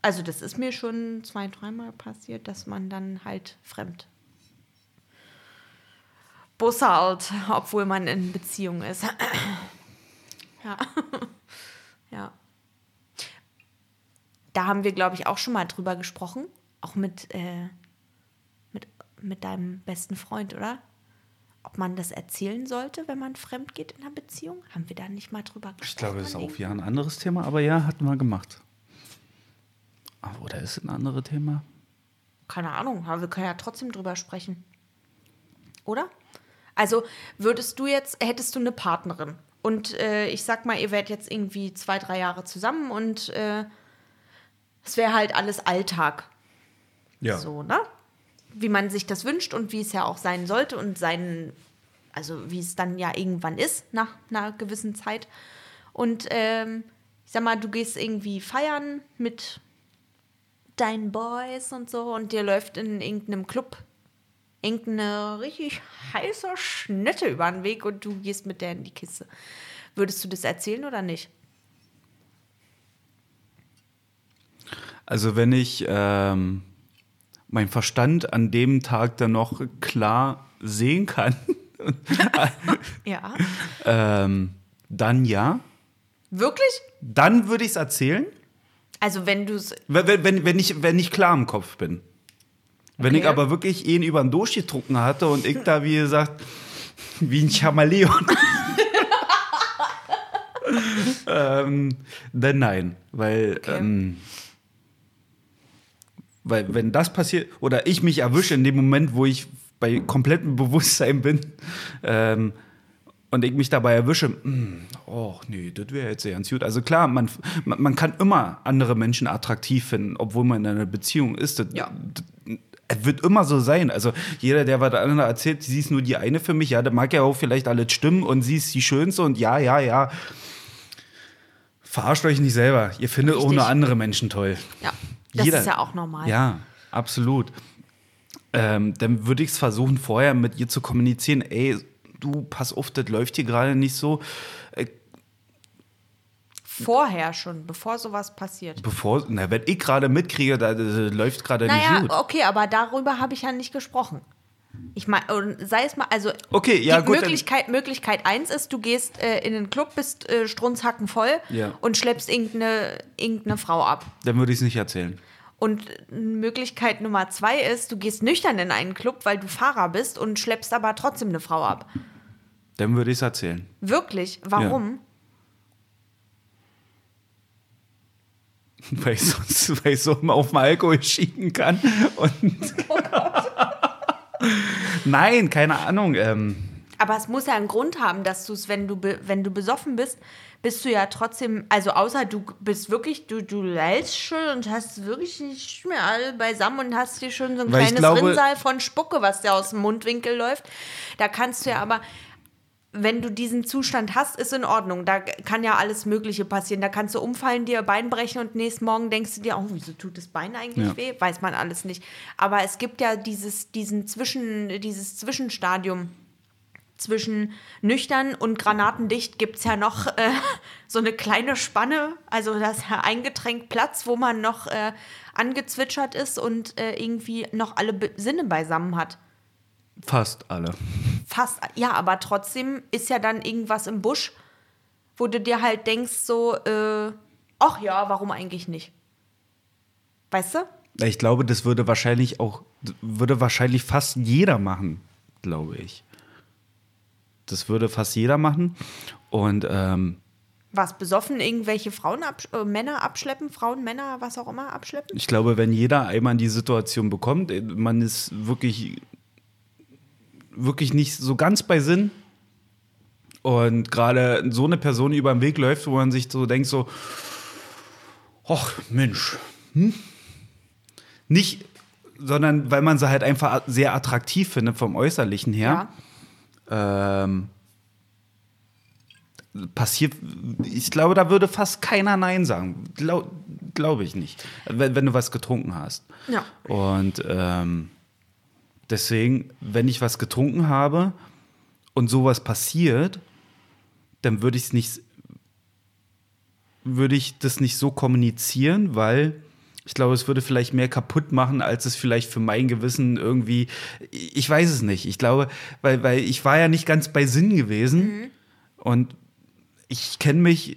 Speaker 1: also, das ist mir schon zwei, dreimal passiert, dass man dann halt fremd bussert, obwohl man in Beziehung ist. ja. ja. Da haben wir, glaube ich, auch schon mal drüber gesprochen. Auch mit, äh, mit, mit deinem besten Freund, oder? Ob man das erzählen sollte, wenn man fremd geht in einer Beziehung? Haben wir da nicht mal drüber gesprochen?
Speaker 2: Ich glaube, das ist auch ja ein anderes Thema, aber ja, hatten wir gemacht. Aber, oder ist es ein anderes Thema?
Speaker 1: Keine Ahnung, aber wir können ja trotzdem drüber sprechen. Oder? Also würdest du jetzt, hättest du eine Partnerin und äh, ich sag mal, ihr werdet jetzt irgendwie zwei, drei Jahre zusammen und äh, es wäre halt alles Alltag.
Speaker 2: Ja.
Speaker 1: So, ne? Wie man sich das wünscht und wie es ja auch sein sollte und sein, also wie es dann ja irgendwann ist, nach einer gewissen Zeit. Und ähm, ich sag mal, du gehst irgendwie feiern mit deinen Boys und so und dir läuft in irgendeinem Club irgendeine richtig heiße Schnitte über den Weg und du gehst mit der in die Kiste. Würdest du das erzählen oder nicht?
Speaker 2: Also wenn ich ähm, mein Verstand an dem Tag dann noch klar sehen kann,
Speaker 1: Ja.
Speaker 2: ähm, dann ja.
Speaker 1: Wirklich?
Speaker 2: Dann würde ich es erzählen,
Speaker 1: Also wenn du es.
Speaker 2: wenn- wenn, wenn, ich, wenn ich klar im Kopf bin. Wenn
Speaker 1: Okay.
Speaker 2: ich aber wirklich ihn über den durchgetrunken hatte und ich da, wie gesagt, wie ein Chameleon. ähm, dann nein, weil,
Speaker 1: Okay.
Speaker 2: ähm, weil wenn das passiert oder ich mich erwische in dem Moment, wo ich bei komplettem Bewusstsein bin ähm, und ich mich dabei erwische, mm, oh nee, das wäre jetzt ganz gut. Also klar, man, man, man kann immer andere Menschen attraktiv finden, obwohl man in einer Beziehung ist. Das,
Speaker 1: Ja.
Speaker 2: Das, es wird immer so sein. Also jeder, der was anderes erzählt, sie ist nur die eine für mich, ja, da mag ja auch vielleicht alles stimmen und sie ist die Schönste und ja, ja, ja. Verarscht euch nicht selber. Ihr findet auch
Speaker 1: Richtig.
Speaker 2: nur andere Menschen toll.
Speaker 1: Ja. Das
Speaker 2: Jeder.
Speaker 1: ist ja auch normal.
Speaker 2: Ja, absolut. Ähm, dann würde ich es versuchen, vorher mit ihr zu kommunizieren, ey, du, pass auf, das läuft hier gerade nicht so.
Speaker 1: Vorher schon, bevor sowas passiert.
Speaker 2: bevor, na, wenn ich gerade mitkriege, da, das läuft gerade
Speaker 1: Naja,
Speaker 2: nicht gut.
Speaker 1: okay, aber darüber habe ich ja nicht gesprochen. Ich meine, sei es mal, also
Speaker 2: Okay, ja,
Speaker 1: die
Speaker 2: gut,
Speaker 1: Möglichkeit, Möglichkeit eins ist, du gehst äh, in den Club, bist äh, strunzhacken voll
Speaker 2: Ja.
Speaker 1: und schleppst irgendeine, irgendeine Frau ab.
Speaker 2: Dann würde ich es nicht erzählen.
Speaker 1: Und Möglichkeit Nummer zwei ist, du gehst nüchtern in einen Club, weil du Fahrer bist und schleppst aber trotzdem eine Frau ab.
Speaker 2: Dann würde ich es erzählen.
Speaker 1: Wirklich? Warum?
Speaker 2: Weil ich sonst weil ich so auf den Alkohol schieben kann. Und Nein, keine Ahnung. Ähm,
Speaker 1: Aber es muss ja einen Grund haben, dass du es, wenn du wenn du besoffen bist, bist du ja trotzdem, also außer du bist wirklich, du, du leidst schon und hast wirklich nicht mehr alle beisammen und hast dir schon so ein
Speaker 2: Weil
Speaker 1: kleines
Speaker 2: glaube-
Speaker 1: Rinnsal von Spucke, was dir aus dem Mundwinkel läuft. Da kannst du ja aber, wenn du diesen Zustand hast, ist in Ordnung. Da kann ja alles Mögliche passieren. Da kannst du umfallen, dir Bein brechen und nächsten Morgen denkst du dir, oh, wieso tut das Bein eigentlich
Speaker 2: Ja.
Speaker 1: weh? Weiß man alles nicht. Aber es gibt ja dieses, diesen Zwischen, dieses Zwischenstadium zwischen nüchtern und granatendicht gibt es ja noch äh, so eine kleine Spanne, also das ist ja ein Getränk Platz, wo man noch äh, angezwitschert ist und äh, irgendwie noch alle Sinne beisammen hat.
Speaker 2: Fast alle.
Speaker 1: fast, ja, aber trotzdem ist ja dann irgendwas im Busch, wo du dir halt denkst, so, äh, ach ja, warum eigentlich nicht? Weißt du?
Speaker 2: Ich glaube, das würde wahrscheinlich auch, würde wahrscheinlich fast jeder machen, glaube ich. Das würde fast jeder machen. Und ähm,
Speaker 1: Was, besoffen irgendwelche Frauen, absch äh, Männer abschleppen, Frauen, Männer, was auch immer abschleppen?
Speaker 2: ich glaube, wenn jeder einmal in die Situation bekommt, äh, man ist wirklich, wirklich nicht so ganz bei Sinn. Und gerade so eine Person über den Weg läuft, wo man sich so denkt, so, ach Mensch, hm? nicht, sondern weil man sie halt einfach sehr attraktiv findet vom Äußerlichen her. Ähm, passiert, ich glaube, da würde fast keiner Nein sagen. Glaube glaub ich nicht. Wenn, wenn du was getrunken hast.
Speaker 1: Ja.
Speaker 2: Und ähm, deswegen, wenn ich was getrunken habe und sowas passiert, dann würde ich es nicht, würde ich das nicht so kommunizieren, weil ich glaube, es würde vielleicht mehr kaputt machen, als es vielleicht für mein Gewissen irgendwie, ich weiß es nicht. Ich glaube, weil, weil ich war ja nicht ganz bei Sinn gewesen und ich kenne mich,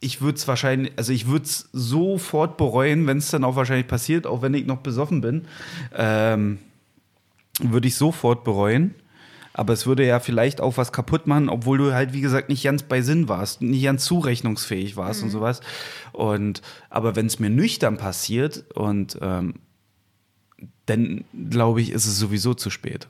Speaker 2: ich würde es wahrscheinlich, also ich würde es sofort bereuen, wenn es dann auch wahrscheinlich passiert, auch wenn ich noch besoffen bin, ähm, würde ich sofort bereuen. Aber es würde ja vielleicht auch was kaputt machen, obwohl du halt, wie gesagt, nicht ganz bei Sinn warst, nicht ganz zurechnungsfähig warst und sowas. Und aber wenn es mir nüchtern passiert und ähm, dann glaube ich, ist es sowieso zu spät.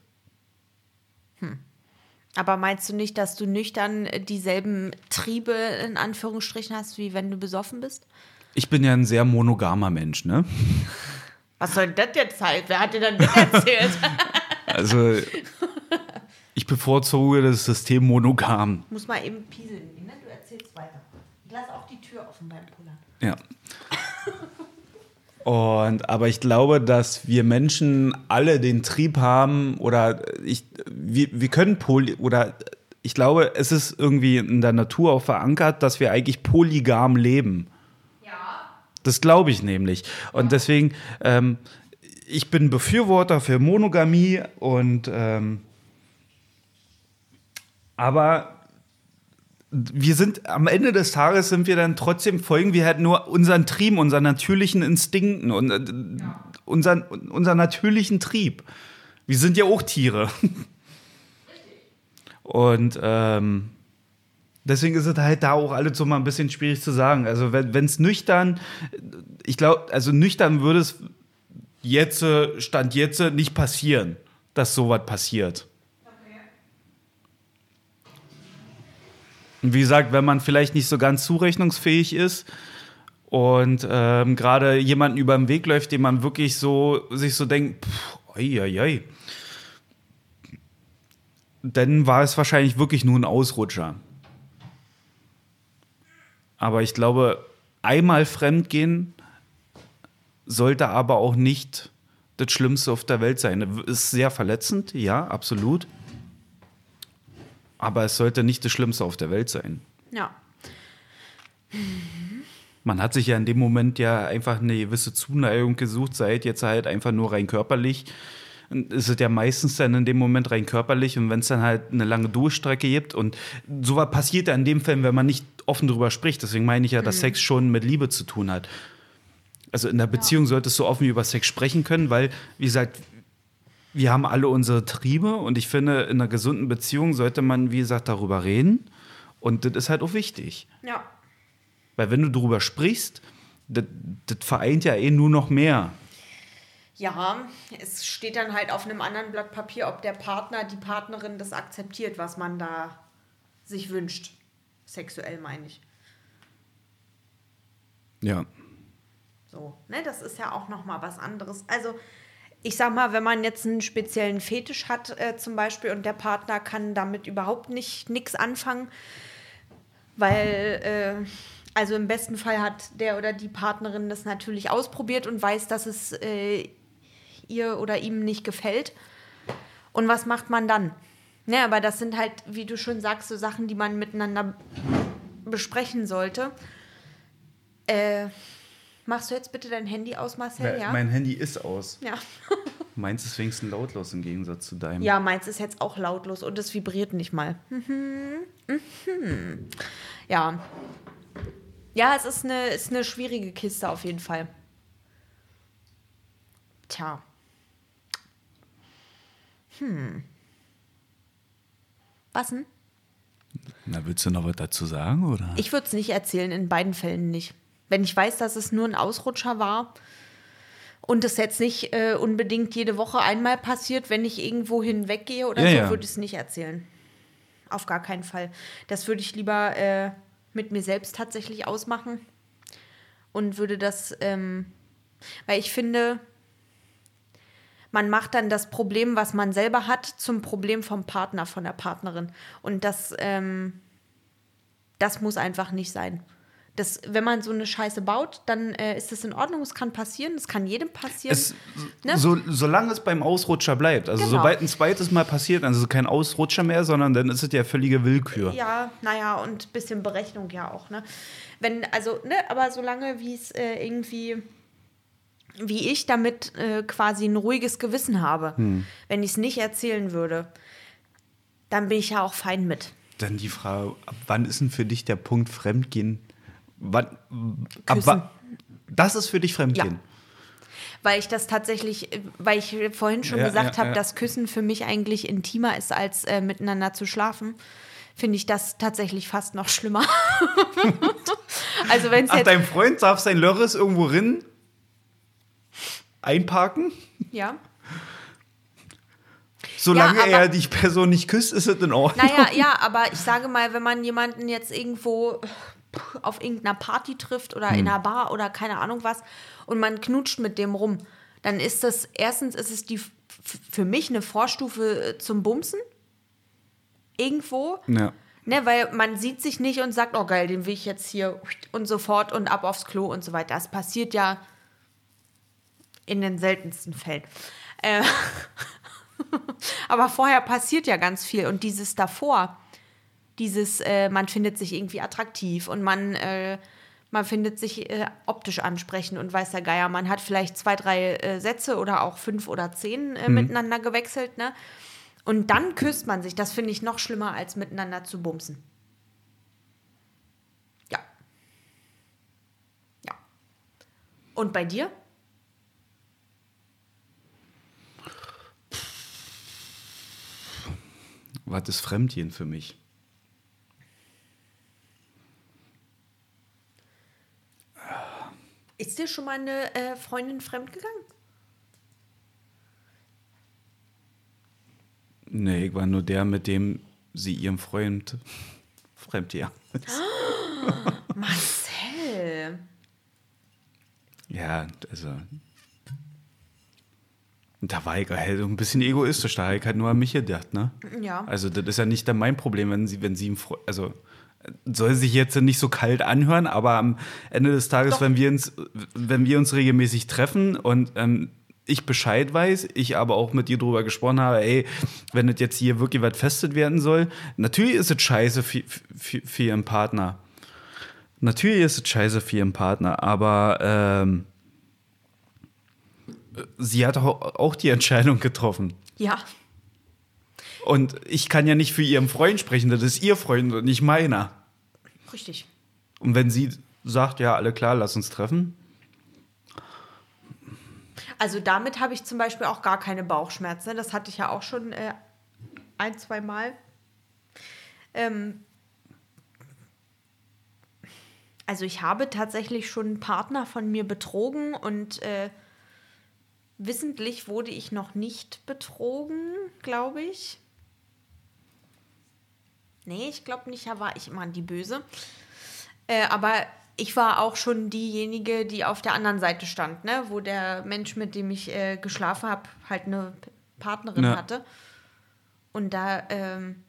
Speaker 1: Aber meinst du nicht, dass du nüchtern dieselben Triebe in Anführungsstrichen hast, wie wenn du besoffen bist?
Speaker 2: Ich bin ja ein sehr monogamer Mensch, ne?
Speaker 1: Was soll das jetzt halt? Wer hat dir denn das erzählt?
Speaker 2: Also ich bevorzuge das System monogam.
Speaker 1: Muss mal eben pieseln. Ne? Du erzählst weiter. Ich lasse auch die Tür offen beim Pullern.
Speaker 2: Ja. Und, aber ich glaube, dass wir Menschen alle den Trieb haben oder ich, wir, wir können poly oder ich glaube, es ist irgendwie in der Natur auch verankert, dass wir eigentlich polygam leben.
Speaker 1: Ja.
Speaker 2: Das glaube ich nämlich. Und deswegen, ähm, ich bin Befürworter für Monogamie und ähm, aber wir sind am Ende des Tages sind wir dann trotzdem folgen wir halt nur unseren Trieben, unseren natürlichen Instinkten und äh, unseren, unseren natürlichen Trieb. Wir sind ja auch Tiere. Und ähm, deswegen ist es halt da auch alles so mal ein bisschen schwierig zu sagen. Also wenn es nüchtern, ich glaube, also nüchtern würde es jetzt, äh, Stand jetzt, nicht passieren, dass sowas passiert. Und wie gesagt, wenn man vielleicht nicht so ganz zurechnungsfähig ist und ähm, gerade jemanden über den Weg läuft, den man wirklich so sich so denkt, pff, oi, oi, oi. dann war es wahrscheinlich wirklich nur ein Ausrutscher. Aber ich glaube, einmal fremdgehen sollte aber auch nicht das Schlimmste auf der Welt sein. Ist sehr verletzend, ja, absolut. Aber es sollte nicht das Schlimmste auf der Welt sein.
Speaker 1: Ja.
Speaker 2: Man hat sich ja in dem Moment ja einfach eine gewisse Zuneigung gesucht, seid jetzt halt einfach nur rein körperlich. Und es ist ja meistens dann in dem Moment rein körperlich und wenn es dann halt eine lange Durchstrecke gibt und sowas passiert ja in dem Fall, wenn man nicht offen drüber spricht. Deswegen meine ich ja, dass Sex schon mit Liebe zu tun hat. Also in der Beziehung solltest du offen über Sex sprechen können, weil, wie gesagt, wir haben alle unsere Triebe und ich finde, in einer gesunden Beziehung sollte man, wie gesagt, darüber reden. Und das ist halt auch wichtig.
Speaker 1: Ja.
Speaker 2: Weil wenn du darüber sprichst, das, das vereint ja eh nur noch mehr.
Speaker 1: Ja, es steht dann halt auf einem anderen Blatt Papier, ob der Partner, die Partnerin das akzeptiert, was man da sich wünscht. Sexuell meine ich.
Speaker 2: Ja.
Speaker 1: So, ne, das ist ja auch noch mal was anderes. Also, ich sag mal, wenn man jetzt einen speziellen Fetisch hat, äh, zum Beispiel, und der Partner kann damit überhaupt nicht nichts anfangen, weil, äh, also im besten Fall hat der oder die Partnerin das natürlich ausprobiert und weiß, dass es äh, ihr oder ihm nicht gefällt. Und was macht man dann? Ne, aber das sind halt, wie du schon sagst, so Sachen, die man miteinander besprechen sollte. Äh, machst du jetzt bitte dein Handy aus, Marcel? Ja.
Speaker 2: Mein Handy ist aus.
Speaker 1: ja.
Speaker 2: Meins ist wenigstens lautlos im Gegensatz zu deinem.
Speaker 1: Ja, meins ist jetzt auch lautlos und es vibriert nicht mal. Mhm. Mhm. Ja. Ja, es ist eine, ist eine schwierige Kiste auf jeden Fall. Tja. Hm. Was denn?
Speaker 2: Na, willst du noch was dazu sagen, oder?
Speaker 1: Ich würde es nicht erzählen, in beiden Fällen nicht. Wenn ich weiß, dass es nur ein Ausrutscher war und es jetzt nicht äh, unbedingt jede Woche einmal passiert, wenn ich irgendwo hinweggehe oder
Speaker 2: Ja,
Speaker 1: so,
Speaker 2: ja.
Speaker 1: würde ich es nicht erzählen. Auf gar keinen Fall. Das würde ich lieber äh, mit mir selbst tatsächlich ausmachen und würde das, ähm, weil ich finde, man macht dann das Problem, was man selber hat, zum Problem vom Partner, von der Partnerin. Und das, ähm, das muss einfach nicht sein. Das, wenn man so eine Scheiße baut, dann äh, ist das in Ordnung. Es kann passieren, es kann jedem passieren.
Speaker 2: Es,
Speaker 1: Ne?
Speaker 2: so, solange es beim Ausrutscher bleibt. Also
Speaker 1: Genau.
Speaker 2: sobald ein zweites Mal passiert, also kein Ausrutscher mehr, sondern dann ist es ja völlige Willkür.
Speaker 1: Ja, naja, und ein bisschen Berechnung ja auch, ne? Wenn, also, ne, aber solange wie es äh, irgendwie, wie ich damit äh, quasi ein ruhiges Gewissen habe, wenn ich es nicht erzählen würde, dann bin ich ja auch fein mit.
Speaker 2: Dann die Frage, ab wann ist denn für dich der Punkt Fremdgehen? Wann, ab wann, das ist für dich Fremdgehen?
Speaker 1: Weil ich das tatsächlich, äh, weil ich vorhin schon
Speaker 2: Ja,
Speaker 1: gesagt
Speaker 2: ja,
Speaker 1: habe,
Speaker 2: ja.
Speaker 1: dass Küssen für mich eigentlich intimer ist, als äh, miteinander zu schlafen, finde ich das tatsächlich fast noch schlimmer. also wenn es
Speaker 2: Ach,
Speaker 1: jetzt.
Speaker 2: dein Freund darf sein Lörres irgendwo rin einparken?
Speaker 1: Ja.
Speaker 2: Solange
Speaker 1: aber-
Speaker 2: er die Person nicht küsst, ist es in Ordnung.
Speaker 1: Naja, ja, aber ich sage mal, wenn man jemanden jetzt irgendwo auf irgendeiner Party trifft oder in einer Bar oder keine Ahnung was und man knutscht mit dem rum, dann ist das, erstens ist es die für mich eine Vorstufe äh, zum Bumsen. Irgendwo.
Speaker 2: Ja.
Speaker 1: Ne, weil man sieht sich nicht und sagt, oh geil, den will ich jetzt hier und sofort und ab aufs Klo und so weiter. Das passiert ja in den seltensten Fällen. Äh, aber vorher passiert ja ganz viel und dieses davor, dieses, äh, man findet sich irgendwie attraktiv und man, äh, man findet sich äh, optisch ansprechend und weiß der Geier, man hat vielleicht zwei, drei äh, Sätze oder auch fünf oder zehn äh, miteinander gewechselt, ne? Und dann küsst man sich. Das finde ich noch schlimmer, als miteinander zu bumsen. Ja. Ja. Und bei dir?
Speaker 2: Was ist Fremdgehen für mich?
Speaker 1: Ist dir schon mal eine äh, Freundin fremdgegangen?
Speaker 2: Nee, ich war nur der, mit dem sie ihrem Freund fremdgegangen ist.
Speaker 1: Marcel.
Speaker 2: Ja, also. Da war ich halt ein bisschen egoistisch, da habe ich halt nur an mich gedacht, ne?
Speaker 1: Ja.
Speaker 2: Also, das ist ja nicht dann mein Problem, wenn sie, wenn sie ihm, also, soll sich jetzt nicht so kalt anhören, aber am Ende des Tages,
Speaker 1: Doch.
Speaker 2: wenn wir uns, wenn wir uns regelmäßig treffen und ähm, ich Bescheid weiß, ich aber auch mit dir drüber gesprochen habe, ey, wenn das jetzt hier wirklich was festet werden soll, natürlich ist es scheiße für, für, für ihren Partner. Natürlich ist es scheiße für ihren Partner, aber ähm, sie hat auch die Entscheidung getroffen.
Speaker 1: Ja.
Speaker 2: Und ich kann ja nicht für ihren Freund sprechen, das ist ihr Freund und nicht meiner.
Speaker 1: Richtig.
Speaker 2: Und wenn sie sagt, ja, alle klar, lass uns treffen,
Speaker 1: Also damit habe ich zum Beispiel auch gar keine Bauchschmerzen. ne? Das hatte ich ja auch schon äh, ein, zwei Mal. Ähm, also ich habe tatsächlich schon einen Partner von mir betrogen und äh, wissentlich wurde ich noch nicht betrogen, glaube ich. Nee, ich glaube nicht, da war ich immer die Böse. Äh, aber ich war auch schon diejenige, die auf der anderen Seite stand, ne? wo der Mensch, mit dem ich äh, geschlafen habe, halt eine Partnerin
Speaker 2: Ja.
Speaker 1: hatte. Und da ähm,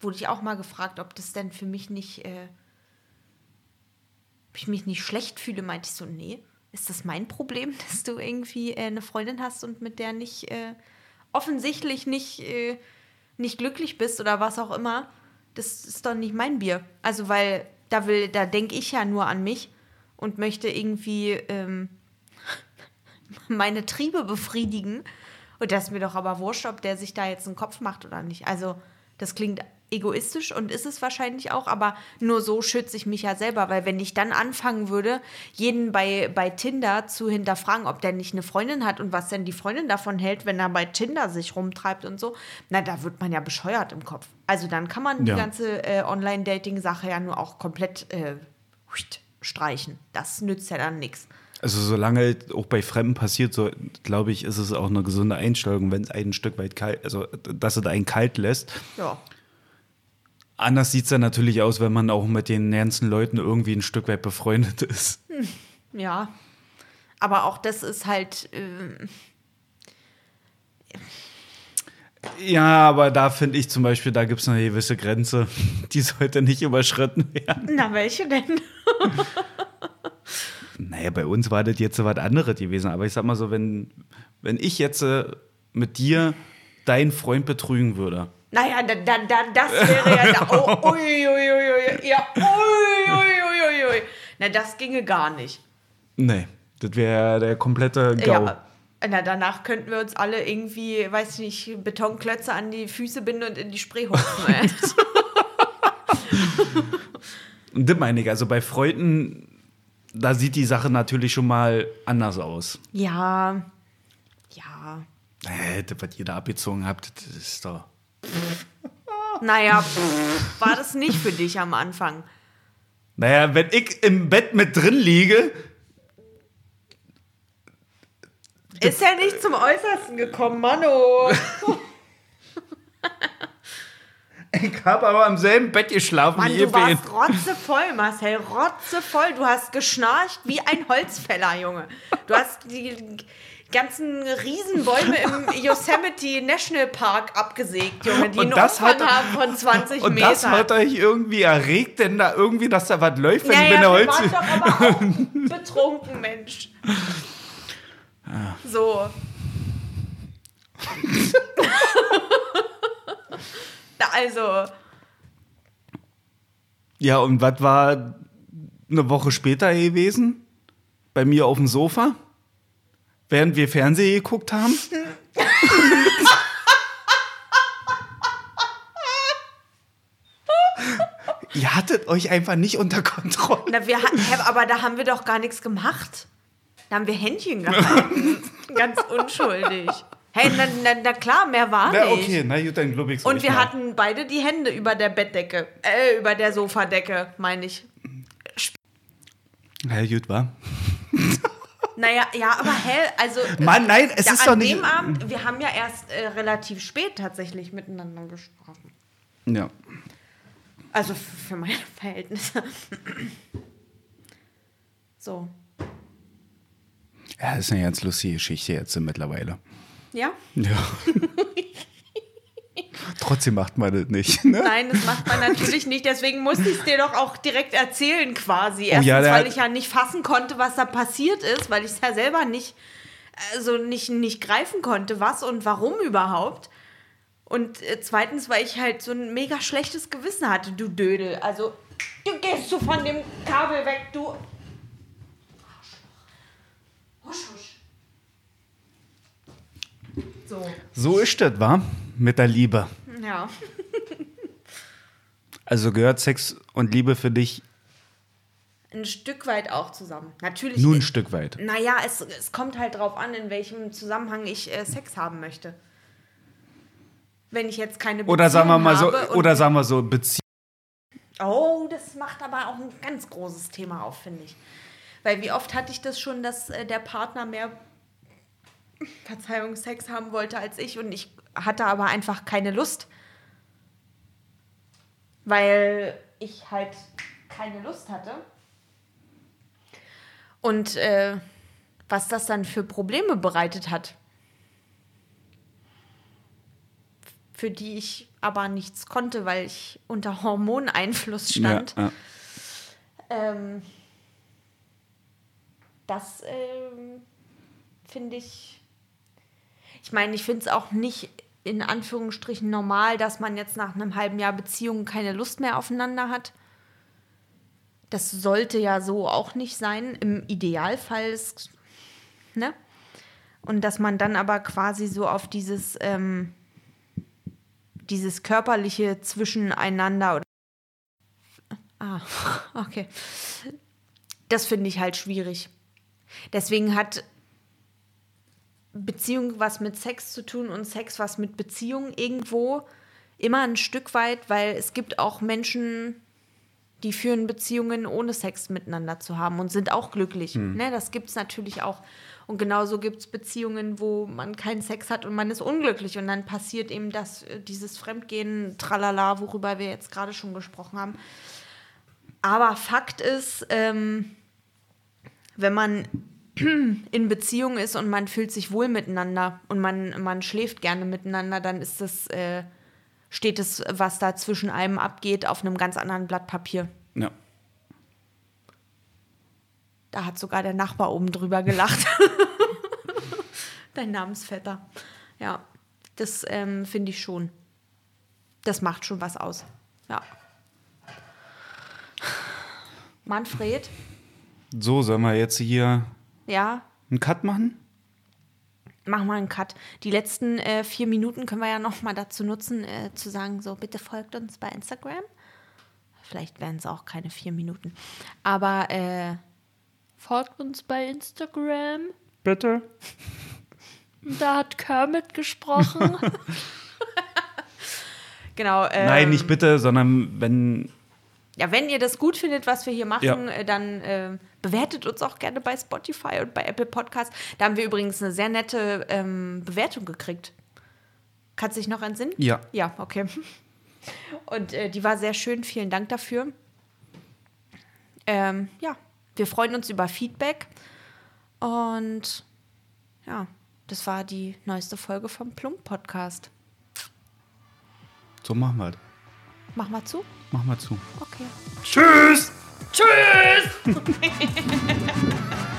Speaker 1: wurde ich auch mal gefragt, ob das denn für mich nicht, äh, ob ich mich nicht schlecht fühle. Meinte ich so, nee, ist das mein Problem, dass du irgendwie äh, eine Freundin hast und mit der nicht äh, offensichtlich nicht, äh, nicht glücklich bist oder was auch immer? Das ist doch nicht mein Bier. Also, weil da will, da denke ich ja nur an mich und möchte irgendwie ähm, meine Triebe befriedigen. Und das ist mir doch aber wurscht, ob der sich da jetzt einen Kopf macht oder nicht. Also, das klingt egoistisch und ist es wahrscheinlich auch, aber nur so schütze ich mich ja selber, weil wenn ich dann anfangen würde, jeden bei, bei Tinder zu hinterfragen, ob der nicht eine Freundin hat und was denn die Freundin davon hält, wenn er bei Tinder sich rumtreibt und so, na, da wird man ja bescheuert im Kopf. Also dann kann man
Speaker 2: Ja.
Speaker 1: die ganze äh, Online-Dating-Sache ja nur auch komplett äh, streichen. Das nützt ja dann nichts.
Speaker 2: Also solange auch bei Fremden passiert, so glaube ich, ist es auch eine gesunde Einstellung, wenn es ein Stück weit kalt, also dass es einen kalt lässt.
Speaker 1: Ja.
Speaker 2: Anders sieht es dann natürlich aus, wenn man auch mit den ganzen Leuten irgendwie ein Stück weit befreundet ist.
Speaker 1: Ja. Aber auch das ist halt. ähm,
Speaker 2: Ja, aber da finde ich zum Beispiel, da gibt es eine gewisse Grenze, die sollte nicht überschritten werden.
Speaker 1: na, welche denn?
Speaker 2: Naja, bei uns war das jetzt so was anderes gewesen. Aber ich sag mal so, wenn, wenn ich jetzt äh, mit dir deinen Freund betrügen würde,
Speaker 1: Naja, dann, dann, dann das wäre ja. Da, oh, ui, ui, ja, ui, ui, ui, ui, ui. Na, das ginge gar nicht.
Speaker 2: nee, das wäre der komplette GAU.
Speaker 1: Ja. Na, danach könnten wir uns alle irgendwie, weiß ich nicht, Betonklötze an die Füße binden und in die Spree.
Speaker 2: Und das meine ich, also bei Freunden, da sieht die Sache natürlich schon mal anders aus.
Speaker 1: ja. Ja.
Speaker 2: Äh, das, was ihr da abgezogen habt, das ist doch.
Speaker 1: Naja, pff, war das nicht für dich am Anfang?
Speaker 2: Naja, wenn ich im Bett mit drin liege,
Speaker 1: Ist ja nicht zum Äußersten gekommen, Mano.
Speaker 2: ich habe aber im selben Bett geschlafen
Speaker 1: Mann,
Speaker 2: wie
Speaker 1: du
Speaker 2: ihr beiden.
Speaker 1: warst rotzevoll, Marcel, rotzevoll. Du hast geschnarcht wie ein Holzfäller, Junge. Du hast die ganzen Riesenbäume im Yosemite National Park abgesägt, Junge, die
Speaker 2: Und
Speaker 1: einen
Speaker 2: das
Speaker 1: Umfang
Speaker 2: hat-
Speaker 1: haben von 20
Speaker 2: Und
Speaker 1: Metern.
Speaker 2: das hat euch irgendwie erregt, denn da irgendwie, dass da was läuft, wenn
Speaker 1: ja,
Speaker 2: ich
Speaker 1: ja,
Speaker 2: bin
Speaker 1: wir
Speaker 2: Holz.
Speaker 1: waren doch aber auch betrunken, Mensch. So. Na, also,
Speaker 2: Ja, und was war eine Woche später gewesen? Bei mir auf dem Sofa? Während wir Fernsehen geguckt haben? Ihr hattet euch einfach nicht unter Kontrolle.
Speaker 1: na, wir hatten, aber da haben wir doch gar nichts gemacht. Da haben wir Händchen gehalten. Ganz unschuldig. Hey, na, na, na klar, mehr war
Speaker 2: Na,
Speaker 1: nicht.
Speaker 2: okay, na gut, dann glaube ich
Speaker 1: Und wir hatten beide die Hände über der Bettdecke. Äh, über der Sofadecke, meine ich.
Speaker 2: Na gut, war.
Speaker 1: Naja, ja, aber hell, also.
Speaker 2: Mann, nein, es
Speaker 1: ja,
Speaker 2: ist
Speaker 1: an
Speaker 2: doch nicht.
Speaker 1: dem Abend, wir haben ja erst äh, relativ spät tatsächlich miteinander gesprochen.
Speaker 2: Ja.
Speaker 1: Also für meine Verhältnisse. So.
Speaker 2: Ja, das ist eine ganz lustige Geschichte jetzt mittlerweile.
Speaker 1: Ja?
Speaker 2: Ja. Trotzdem macht man das nicht. Ne?
Speaker 1: Nein, das macht man natürlich nicht. Deswegen musste ich es dir doch auch direkt erzählen, quasi. Erstens,
Speaker 2: ja,
Speaker 1: weil ich ja nicht fassen konnte, was da passiert ist, weil ich es ja selber nicht, also nicht, nicht greifen konnte, was und warum überhaupt. Und äh, zweitens, weil ich halt so ein mega schlechtes Gewissen hatte, du Dödel. Also, du gehst du von dem Kabel weg, du. Husch, husch. So,
Speaker 2: So ist das, wa? Mit der Liebe.
Speaker 1: ja.
Speaker 2: Also gehört Sex und Liebe für dich
Speaker 1: Ein Stück weit auch zusammen. Natürlich.
Speaker 2: nur ein Stück weit.
Speaker 1: Naja, es, es kommt halt drauf an, in welchem Zusammenhang ich äh, Sex haben möchte. Wenn ich jetzt keine Beziehung
Speaker 2: Oder sagen wir mal so, oder sagen wir so, Beziehung.
Speaker 1: Oh, das macht aber auch ein ganz großes Thema auf, finde ich. Weil wie oft hatte ich das schon, dass äh, der Partner mehr Verzeihung, Sex haben wollte als ich und ich hatte aber einfach keine Lust. Weil ich halt keine Lust hatte. Und äh, was das dann für Probleme bereitet hat. Für die ich aber nichts konnte, weil ich unter Hormoneinfluss stand.
Speaker 2: Ja, ja.
Speaker 1: Ähm, das ähm, finde ich. Ich meine, ich finde es auch nicht in Anführungsstrichen normal, dass man jetzt nach einem halben Jahr Beziehung keine Lust mehr aufeinander hat. Das sollte ja so auch nicht sein. Im Idealfall ist, ne? Und dass man dann aber quasi so auf dieses, ähm, dieses körperliche Zwischeneinander oder Ah, okay. Das finde ich halt schwierig. Deswegen hat Beziehung was mit Sex zu tun und Sex was mit Beziehung irgendwo immer ein Stück weit, weil es gibt auch Menschen, die führen Beziehungen ohne Sex miteinander zu haben und sind auch glücklich. Ne, das gibt es natürlich auch. Und genauso gibt es Beziehungen, wo man keinen Sex hat und man ist unglücklich. Und dann passiert eben das, äh, dieses Fremdgehen, tralala, worüber wir jetzt gerade schon gesprochen haben. Aber Fakt ist, ähm, wenn man in Beziehung ist und man fühlt sich wohl miteinander und man, man schläft gerne miteinander, dann ist das, äh, steht es, was da zwischen einem abgeht, auf einem ganz anderen Blatt Papier.
Speaker 2: Ja.
Speaker 1: Da hat sogar der Nachbar oben drüber gelacht. Dein Namensvetter. Ja, das ähm, finde ich schon. Das macht schon was aus. Ja. Manfred,
Speaker 2: So, sollen wir jetzt hier
Speaker 1: ja,
Speaker 2: einen Cut machen?
Speaker 1: mach mal einen Cut. Die letzten äh, vier Minuten können wir ja noch mal dazu nutzen, äh, zu sagen, so bitte folgt uns bei Instagram. Vielleicht werden es auch keine vier Minuten. Aber äh, folgt uns bei Instagram.
Speaker 2: Bitte.
Speaker 1: Da hat Kermit gesprochen. genau. Ähm,
Speaker 2: Nein, nicht bitte, sondern wenn.
Speaker 1: Ja, wenn ihr das gut findet, was wir hier machen,
Speaker 2: Ja.
Speaker 1: äh, dann äh, bewertet uns auch gerne bei Spotify und bei Apple Podcasts. Da haben wir übrigens eine sehr nette ähm, Bewertung gekriegt. Kannst du dich noch entsinnen?
Speaker 2: Ja.
Speaker 1: Ja, okay. Und äh, die war sehr schön. Vielen Dank dafür. Ähm, ja, wir freuen uns über Feedback. Und ja, das war die neueste Folge vom Plump Podcast.
Speaker 2: So machen wir.
Speaker 1: Mach mal zu.
Speaker 2: Mach mal zu.
Speaker 1: Okay.
Speaker 2: Tschüss!
Speaker 1: Tschüss!